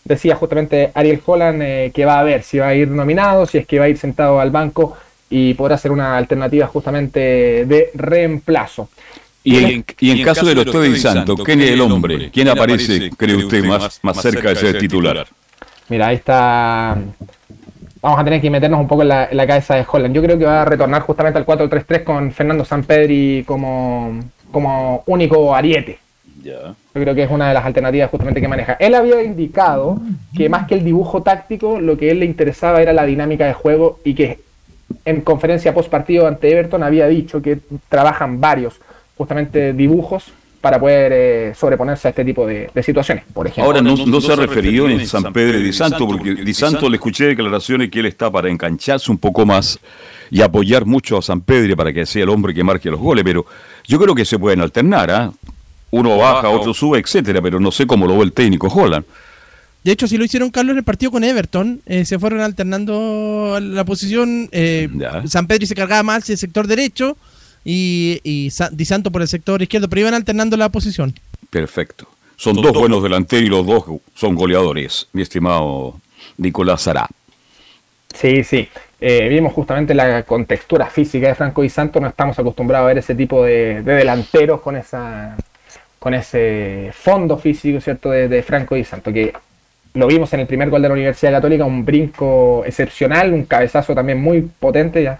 Decía justamente Ariel Holland eh, que va a ver si va a ir nominado, si es que va a ir sentado al banco y podrá ser una alternativa justamente de reemplazo. Y en, y en caso de los Di Santo, ¿quién es el hombre? ¿Quién aparece, cree usted, más, más cerca de ser titular? Mira, ahí está vamos a tener que meternos un poco en la, en la cabeza de Holland. Yo creo que va a retornar justamente al 4-3-3 con Fernando Sampedri como, como único ariete. Yo creo que es una de las alternativas justamente que maneja. Él había indicado que más que el dibujo táctico, lo que a él le interesaba era la dinámica de juego y que en conferencia post partido ante Everton había dicho que trabajan varios justamente dibujos para poder eh, sobreponerse a este tipo de, situaciones, por ejemplo. Ahora no, se ha referido en San Pedro de Di Santo, porque Di Santo le escuché declaraciones que él está para engancharse un poco más y apoyar mucho a San Pedro para que sea el hombre que marque los goles, pero yo creo que se pueden alternar, ¿ah? Uno baja, otro sube, etcétera, pero no sé cómo lo ve el técnico Holland. De hecho, si lo hicieron Carlos en el partido con Everton, eh, se fueron alternando la posición. Eh, San Pedro se cargaba más el sector derecho y, y Di Santo por el sector izquierdo, pero iban alternando la posición. Perfecto. Son dos buenos delanteros y los dos son goleadores, mi estimado Nicolás Sará. Sí, sí. Eh, vimos justamente la contextura física de Franco Di Santo, no estamos acostumbrados a ver ese tipo de, delanteros con esa con ese fondo físico, ¿cierto?, de, de Franco Di Santo, que lo vimos en el primer gol de la Universidad Católica, un brinco excepcional, un cabezazo también muy potente. Ya.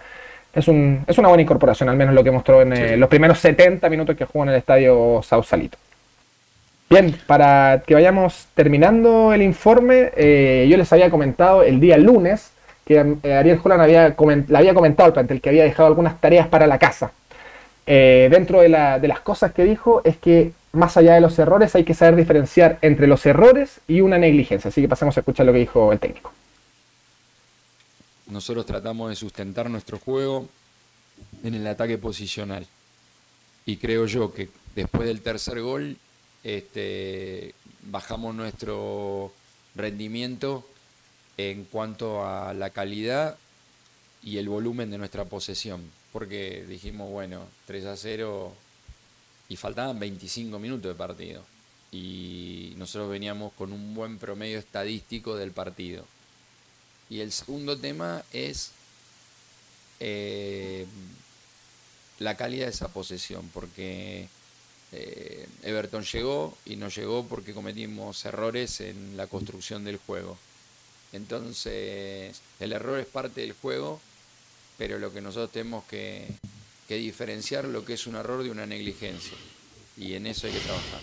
Es, un, es una buena incorporación, al menos lo que mostró en eh, los primeros 70 minutos que jugó en el estadio Sausalito. Bien, para que vayamos terminando el informe, eh, yo les había comentado el día lunes que eh, Ariel Holland había le había comentado al plantel que había dejado algunas tareas para la casa. dentro de, la, de las cosas que dijo es que más allá de los errores, hay que saber diferenciar entre los errores y una negligencia. Así que pasemos a escuchar lo que dijo el técnico. Nosotros tratamos de sustentar nuestro juego en el ataque posicional. Y creo yo que después del tercer gol este, bajamos nuestro rendimiento en cuanto a la calidad y el volumen de nuestra posesión. Porque dijimos, bueno, 3 a 0 y faltaban 25 minutos de partido. Y nosotros veníamos con un buen promedio estadístico del partido. Y el segundo tema es eh, la calidad de esa posesión, porque eh, Everton llegó y no llegó porque cometimos errores en la construcción del juego. Entonces, el error es parte del juego, pero lo que nosotros tenemos que, que diferenciar lo que es un error de una negligencia. Y en eso hay que trabajar.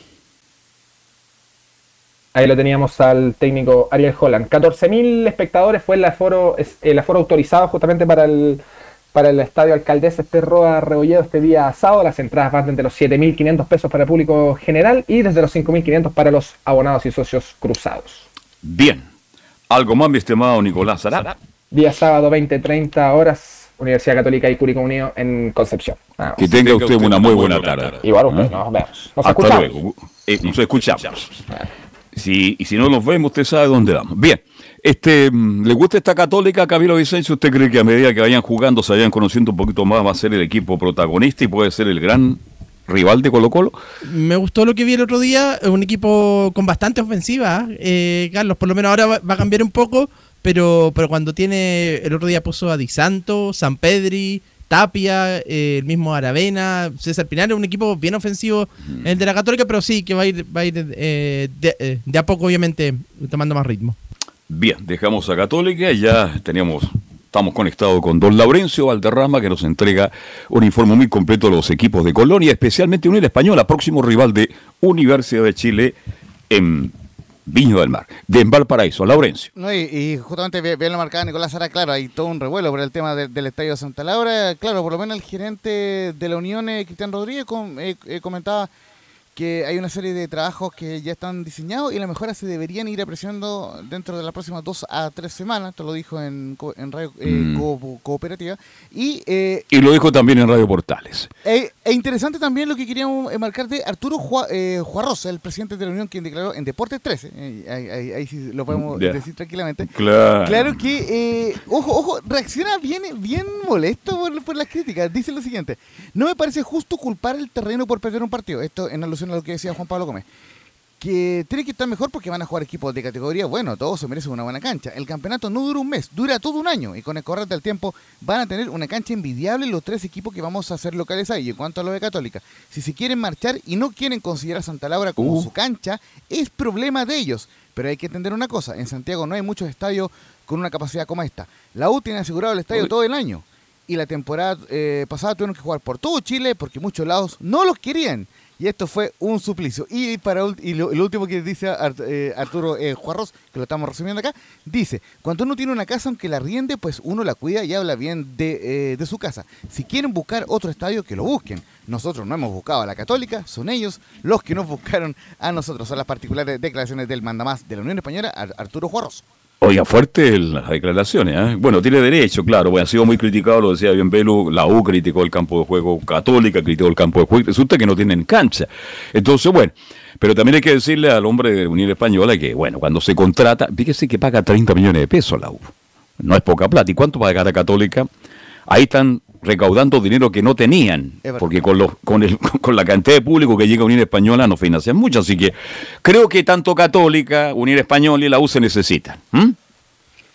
Ahí lo teníamos al técnico Ariel Holland. 14.000 espectadores fue el aforo, el aforo autorizado justamente para el, para el estadio Alcaldesa este Roa Rebolledo este día sábado. Las entradas van desde los 7.500 pesos para el público general y desde los 5.500 para los abonados y socios cruzados. Bien. ¿Algo más, mi estimado Nicolás Ará? Día sábado, 20-30 horas, Universidad Católica y Curicó Unido en Concepción. Que tenga usted una muy buena tarde. Igual usted, ¿Ah? nos vemos. Nos Hasta luego. Eh, nos escuchamos. Si, y si no nos vemos, usted sabe dónde vamos. Bien. Este, mm, ¿Le gusta esta católica, Camilo Vicencio? ¿Usted cree que a medida que vayan jugando, se vayan conociendo un poquito más, va a ser el equipo protagonista y puede ser el gran rival de Colo Colo? Me gustó lo que vi el otro día, un equipo con bastante ofensiva, eh, Carlos, por lo menos ahora va, a cambiar un poco, pero, pero cuando tiene, el otro día puso a Di Santo, San Pedri, Tapia, eh, el mismo Aravena, César Pinar, un equipo bien ofensivo, el de la Católica, pero sí que va a ir, va a ir eh, eh, de, a poco, obviamente, tomando más ritmo. Bien, dejamos a Católica, ya teníamos, estamos conectados con don Laurencio Valderrama, que nos entrega un informe muy completo de los equipos de Colonia, especialmente Unir Española, próximo rival de Universidad de Chile en Viño del Mar, de Valparaíso, Laurencio. No, y, justamente bien lo marcaba Nicolás Sara, claro, hay todo un revuelo por el tema del Estadio de Santa Laura. Claro, por lo menos el gerente de la Unión, eh, Cristian Rodríguez, eh, eh, comentaba que hay una serie de trabajos que ya están diseñados y las mejoras se deberían ir apreciando dentro de las próximas dos a tres semanas. Esto lo dijo en, en Radio eh, mm. Cooperativa. Y, eh, y lo dijo también en Radio Portales. E interesante también lo que queríamos marcar de Arturo Juarrosa, el presidente de la Unión, quien declaró en Deportes 13. ahí, sí lo podemos decir tranquilamente. Claro. Claro que, ojo, ojo, reacciona bien, bien molesto por, por las críticas. Dice lo siguiente: No me parece justo culpar el terreno por perder un partido. Esto en alusión a lo que decía Juan Pablo Gómez. que tiene que estar mejor porque van a jugar equipos de categoría, bueno, todos se merecen una buena cancha. El campeonato no dura un mes, dura todo un año y con el correr del tiempo van a tener una cancha envidiable los tres equipos que vamos a hacer locales ahí. Y en cuanto a lo de Católica, si se quieren marchar y no quieren considerar Santa Laura como Uh. su cancha, es problema de ellos. Pero hay que entender una cosa, en Santiago no hay muchos estadios con una capacidad como esta. La U tiene asegurado el estadio Uy. todo el año. Y la temporada eh, pasada tuvieron que jugar por todo Chile porque muchos lados no los querían. Y esto fue un suplicio. Y para lo, el último que dice eh, Arturo eh, Juarros, que lo estamos resumiendo acá, dice, cuando uno tiene una casa, aunque la riende, pues uno la cuida y habla bien de, eh, de su casa. Si quieren buscar otro estadio, que lo busquen. Nosotros no hemos buscado a la Católica, son ellos los que nos buscaron a nosotros. Son las particulares declaraciones del mandamás de la Unión Española, Ar- Arturo Juarros. Oiga, fuerte las declaraciones. ¿eh? Bueno, tiene derecho, claro. Bueno, ha sido muy criticado, lo decía bien Belu. La U criticó el campo de juego Católica, criticó el campo de juego. Resulta que no tienen cancha. Entonces, bueno. Pero también hay que decirle al hombre de Unión Española que, bueno, cuando se contrata, fíjese que paga 30 millones de pesos la U. No es poca plata. ¿Y cuánto paga la Católica? Ahí están recaudando dinero que no tenían, porque con, los, con, el, *laughs* con la cantidad de público que llega a Unión Española no financian mucho, así que creo que tanto Católica, Unión Española y la U se necesitan.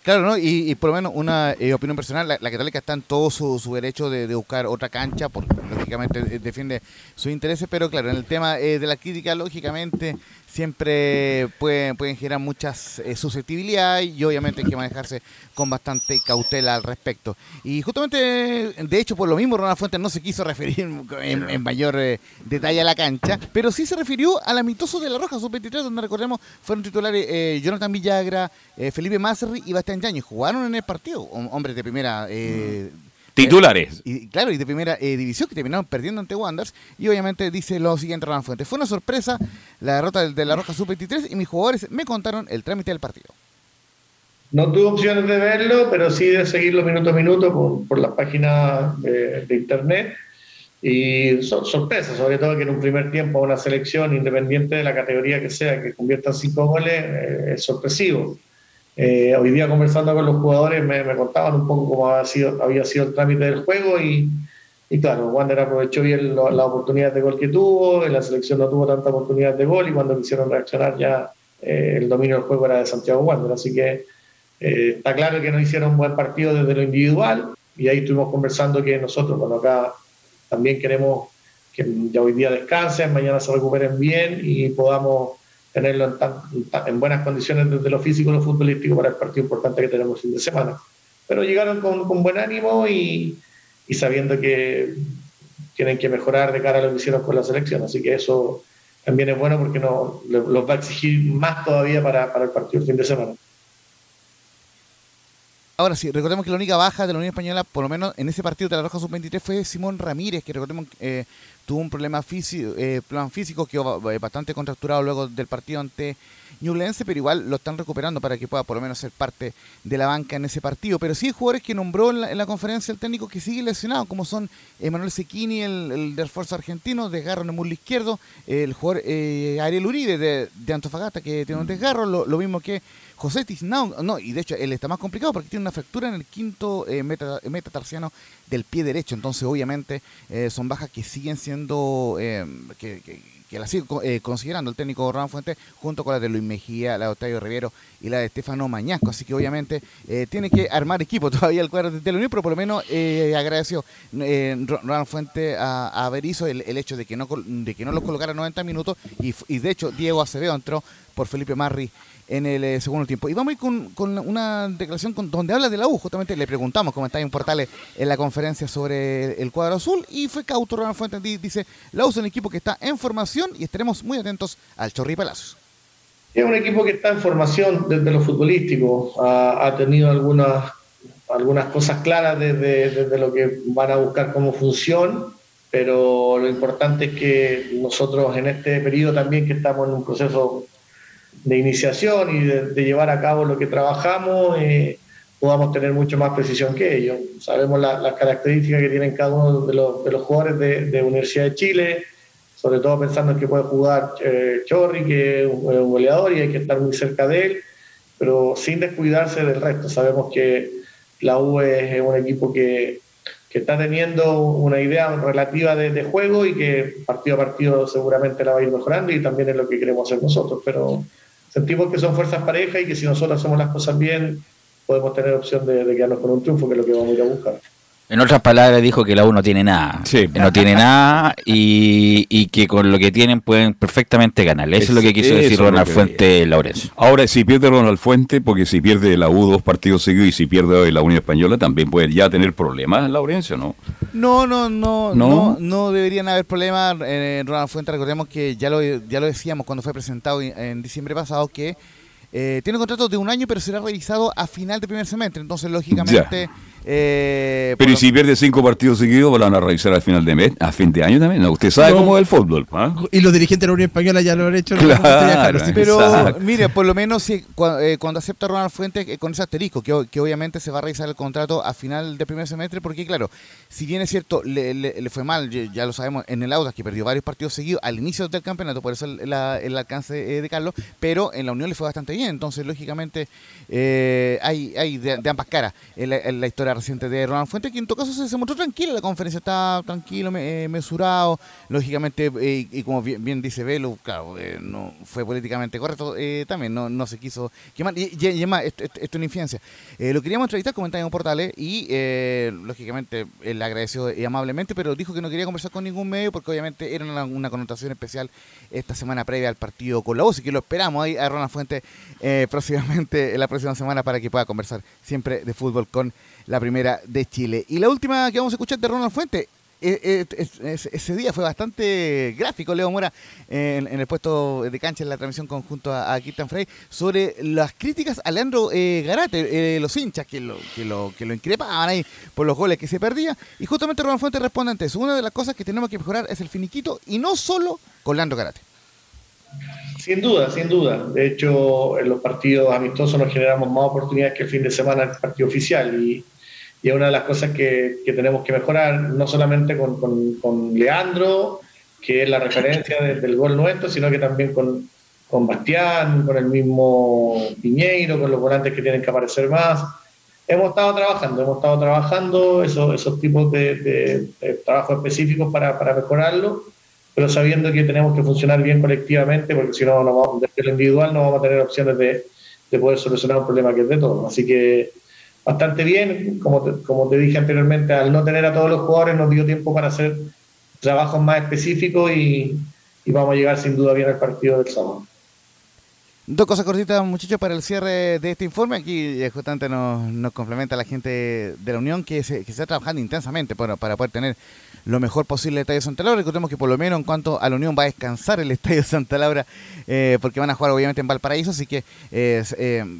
Claro, ¿no? Y, y por lo menos una eh, opinión personal, la, la Católica está en todo su, su derecho de, de buscar otra cancha, porque lógicamente eh, defiende sus intereses, pero claro, en el tema eh, de la crítica, lógicamente siempre pueden, pueden generar muchas eh, susceptibilidades y obviamente hay que manejarse con bastante cautela al respecto. Y justamente, de hecho, por lo mismo, Ronald Fuentes no se quiso referir en, en mayor eh, detalle a la cancha, pero sí se refirió al amistoso de la Roja Sub-23, donde recordemos fueron titulares eh, Jonathan Villagra, eh, Felipe Mazerri y Bastián Yañez. Jugaron en el partido, hom- hombres de primera... eh, Titulares. y claro, y de primera eh, división que terminaron perdiendo ante Wanderers. Y obviamente dice lo siguiente Ronald Fuentes. Fue una sorpresa la derrota del- de la Roja Sub-23 y mis jugadores me contaron el trámite del partido. No tuve opciones de verlo, pero sí de seguirlo minuto a minuto por, por las páginas de, de internet. Y so- sorpresa, sobre todo que en un primer tiempo una selección, independiente de la categoría que sea, que convierta en cinco goles, eh, es sorpresivo. Eh, hoy día conversando con los jugadores me, contaban un poco cómo había sido, había sido el trámite del juego y, claro, Wander aprovechó bien lo- la de gol que tuvo, en la selección no tuvo tanta oportunidad de gol y cuando quisieron reaccionar ya eh, el dominio del juego era de Santiago Wander, así que eh, está claro que no hicieron un buen partido desde lo individual y ahí estuvimos conversando que nosotros, bueno, acá también queremos que ya hoy día descansen, mañana se recuperen bien y podamos tenerlo en, tan- en buenas condiciones desde lo físico y lo futbolístico para el partido importante que tenemos fin de semana. Pero llegaron con, buen ánimo y, sabiendo que tienen que mejorar de cara a lo que hicieron con la selección, así que eso también es bueno porque no, los va a exigir más todavía para, para el partido el fin de semana. Ahora sí, recordemos que la única baja de la Unión Española, por lo menos en ese partido de la Roja Sub-23, fue Simón Ramírez, que recordemos eh, tuvo un problema físico, eh, plan físico, quedó ba- bastante contracturado luego del partido ante Ñublense, pero igual lo están recuperando para que pueda por lo menos ser parte de la banca en ese partido. Pero sí hay jugadores que nombró en la, en la conferencia el técnico que sigue lesionado, como son Emanuel Sequini, el, el del esfuerzo argentino, desgarro en el muslo izquierdo, el jugador eh, Ariel Uribe de, de Antofagasta, que tiene un desgarro, lo, lo mismo que José Tiznao, no, y de hecho él está más complicado porque tiene una fractura en el quinto eh, meta- metatarsiano del pie derecho, entonces obviamente eh, son bajas que siguen siendo, eh, que, que, que la sigue eh, considerando. El técnico Ron Fuentes, junto con la de Luis Mejía, la de Octavio Rivero y la de Estefano Mañasco, así que obviamente eh, tiene que armar equipo *laughs* todavía el cuadro de la pero por lo menos agradeció Ron Fuentes a, a Berizzo el, el hecho de que no de que no los colocara 90 minutos y, y de hecho Diego Acevedo entró por Felipe Marri en el eh, segundo tiempo. Y vamos a ir con, con una declaración con- donde habla de la U. Justamente le preguntamos, está en Portales, en la conferencia sobre el cuadro azul. Y fue cauto Ronald Fuentes. di- Dice, la U es un equipo que está en formación y estaremos muy atentos al Chorri Palacios. Es un equipo que está en formación desde lo futbolístico. Ha, ha tenido algunas, algunas cosas claras desde, desde lo que van a buscar como función, pero lo importante es que nosotros en este periodo también que estamos en un proceso de iniciación y de, llevar a cabo lo que trabajamos, eh, podamos tener mucho más precisión que ellos. Sabemos la- las características que tienen cada uno de los, de los jugadores de, de Universidad de Chile, sobre todo pensando en que puede jugar eh, Chorri, que es un, goleador y hay que estar muy cerca de él, pero sin descuidarse del resto. Sabemos que la U es, un equipo que, que que está teniendo una idea relativa de, de, juego y que partido a partido seguramente la va a ir mejorando y también es lo que queremos hacer nosotros. Pero sentimos que son fuerzas parejas y que si nosotros hacemos las cosas bien, podemos tener opción de, de quedarnos con un triunfo, que es lo que vamos a ir a buscar. En otras palabras, dijo que la U no tiene nada. Sí. No tiene nada y, y, que con lo que tienen pueden perfectamente ganar. Eso es, lo que quiso decir Ronald Fuente Laurencio. Ahora, si pierde Ronald Fuente, porque si pierde la U dos partidos seguidos y si pierde hoy la Unión Española, también puede ya tener problemas, Laurencio, ¿no? No, no, no, no, no, deberían haber problemas. Eh, Ronald Fuente, recordemos que ya lo, ya lo decíamos cuando fue presentado en diciembre pasado, que eh, tiene un contrato de un año, pero será revisado a final de primer semestre. Entonces, lógicamente. Eh, pero y si pierde cinco partidos seguidos, lo van a revisar al final de mes, a fin de año también. usted sabe cómo es el fútbol. ¿ah? Y los dirigentes de la Unión Española ya lo han hecho. Claro, pero mire, por lo menos si, eh, cuando, acepta Ronald Fuentes con ese asterisco, que, que, obviamente se va a revisar el contrato a final de primer semestre, porque claro, si bien es cierto, le, fue mal, ya lo sabemos, en el Audas, que perdió varios partidos seguidos al inicio del campeonato, por eso el, alcance de Carlos, pero en la Unión le fue bastante bien. Entonces, lógicamente, hay, hay de, ambas caras en la historia reciente de Ronald Fuentes, que en todo caso se, mostró tranquilo, la conferencia está tranquilo, eh, mesurado, lógicamente, eh, y como bien, dice Velo, claro, eh, no fue políticamente correcto, también no, no se quiso quemar, y, además, esto, es una infidencia. lo queríamos entrevistar, comentar en un portal, y lógicamente él agradeció amablemente, pero dijo que no quería conversar con ningún medio, porque obviamente era una, connotación especial esta semana previa al partido con la y que lo esperamos ahí a Ronald Fuentes próximamente, la próxima semana, para que pueda conversar siempre de fútbol con la primera de Chile. Y la última que vamos a escuchar de Ronald Fuente. E, e, ese día fue bastante gráfico, Leo Mora, en, el puesto de cancha en la transmisión conjunto a, a Frey, sobre las críticas a Leandro eh, Garate, eh, los hinchas que lo, que, lo, que lo increpaban ahí por los goles que se perdía. Y justamente Ronald Fuente responde ante eso. Una de las cosas que tenemos que mejorar es el finiquito y no solo con Leandro Garate. Sin duda, sin duda. De hecho, en los partidos amistosos nos generamos más oportunidades que el fin de semana en el partido oficial. Y, y es una de las cosas que, que tenemos que mejorar, no solamente con, con, con Leandro, que es la referencia del gol nuestro, sino que también con, con Bastián, con el mismo Piñeiro, con los volantes que tienen que aparecer más. Hemos estado trabajando, hemos estado trabajando esos, esos tipos de, de, trabajos específicos para, para, mejorarlo, pero sabiendo que tenemos que funcionar bien colectivamente, porque si no, no vamos, desde lo individual no vamos a tener opciones de, de poder solucionar un problema que es de todos. Así que bastante bien. Como te, como te dije anteriormente, al no tener a todos los jugadores nos dio tiempo para hacer trabajos más específicos y, y vamos a llegar sin duda bien al partido del sábado. Dos cosas cortitas, muchachos, para el cierre de este informe. Aquí eh, justamente nos, nos complementa la gente de la Unión que se, que está trabajando intensamente bueno, para poder tener lo mejor posible el Estadio Santa Laura. Recordemos que por lo menos en cuanto a la Unión va a descansar el *laughs* Estadio Santa Laura eh, porque van a jugar obviamente en Valparaíso, así que eh,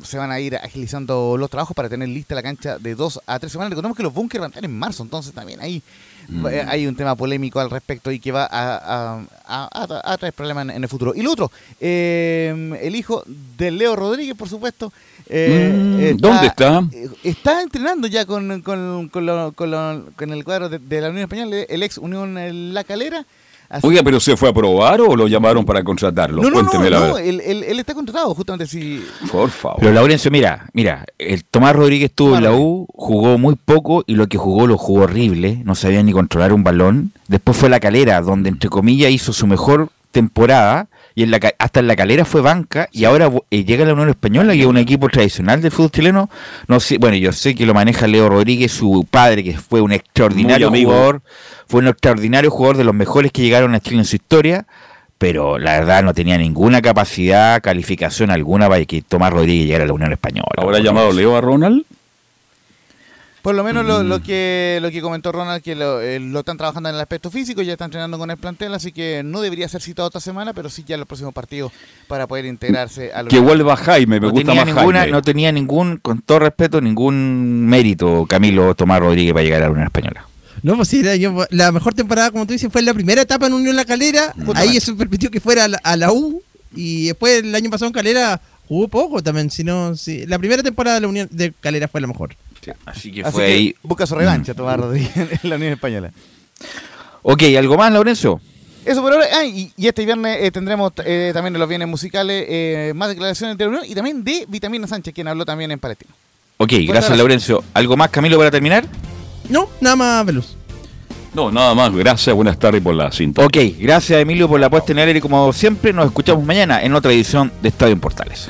se van a ir agilizando los trabajos para tener lista la cancha de dos a tres semanas. Recordemos que los bunkers van a estar en marzo, entonces también ahí mm. hay un tema polémico al respecto y que va a, a, traer problemas en, el futuro. Y lo otro, el hijo de Leo Rodríguez, por supuesto. Eh, mm, ¿Dónde está? Eh, está entrenando ya con, con, con, el cuadro de, la Unión Española, el ex Unión La Calera. Oiga, pero ¿se fue a probar o lo llamaron para contratarlo? No, no, no, él, está contratado justamente si... Por favor. Pero Laurencio, mira, mira, el Tomás Rodríguez estuvo en la U, jugó muy poco y lo que jugó lo jugó horrible, no sabía ni controlar un balón. Después fue La Calera, donde entre comillas hizo su mejor temporada y en la, hasta en la calera fue banca y ahora eh, llega la Unión Española que es un equipo tradicional del fútbol chileno. No sé bueno yo sé que lo maneja Leo Rodríguez su padre que fue un extraordinario jugador fue un extraordinario jugador de los mejores que llegaron a Chile en su historia pero la verdad no tenía ninguna capacidad calificación alguna para que Tomás Rodríguez llegara a la Unión Española ahora llamado Leo a Ronald por lo menos lo, lo, que lo que comentó Ronald, que lo, eh, lo, están trabajando en el aspecto físico, ya están entrenando con el plantel, así que no debería ser citado esta semana, pero sí ya en los próximos partidos para poder integrarse a Que vuelva Jaime, me gusta tenía más ninguna, No tenía ningún, con todo respeto, ningún mérito Camilo Tomás Rodríguez para llegar a la Unión Española. No, pues sí, la mejor temporada, como tú dices, fue la primera etapa en Unión La Calera. Ahí eso permitió que fuera a la, U. Y después, el año pasado en Calera, jugó poco también. Sino, sí, la primera temporada de la Unión de Calera fue la mejor así que fue ahí. Busca su revancha, mm. Tomás Rodríguez *laughs* en la Unión Española. Ok, ¿algo más, Lorenzo? Eso por ahora. Ah, y, este viernes eh, tendremos eh, también en los bienes musicales eh, más declaraciones de la Unión y también de Vitamina Sánchez, quien habló también en Palestino. Ok, gracias, Lorenzo. ¿Algo más, Camilo, para terminar? No, nada más, Velus. No, nada más. Gracias, buenas tardes por la sintonía. Ok, gracias Emilio por la puesta en el aire y como siempre nos escuchamos mañana en otra edición de Estadio en Portales.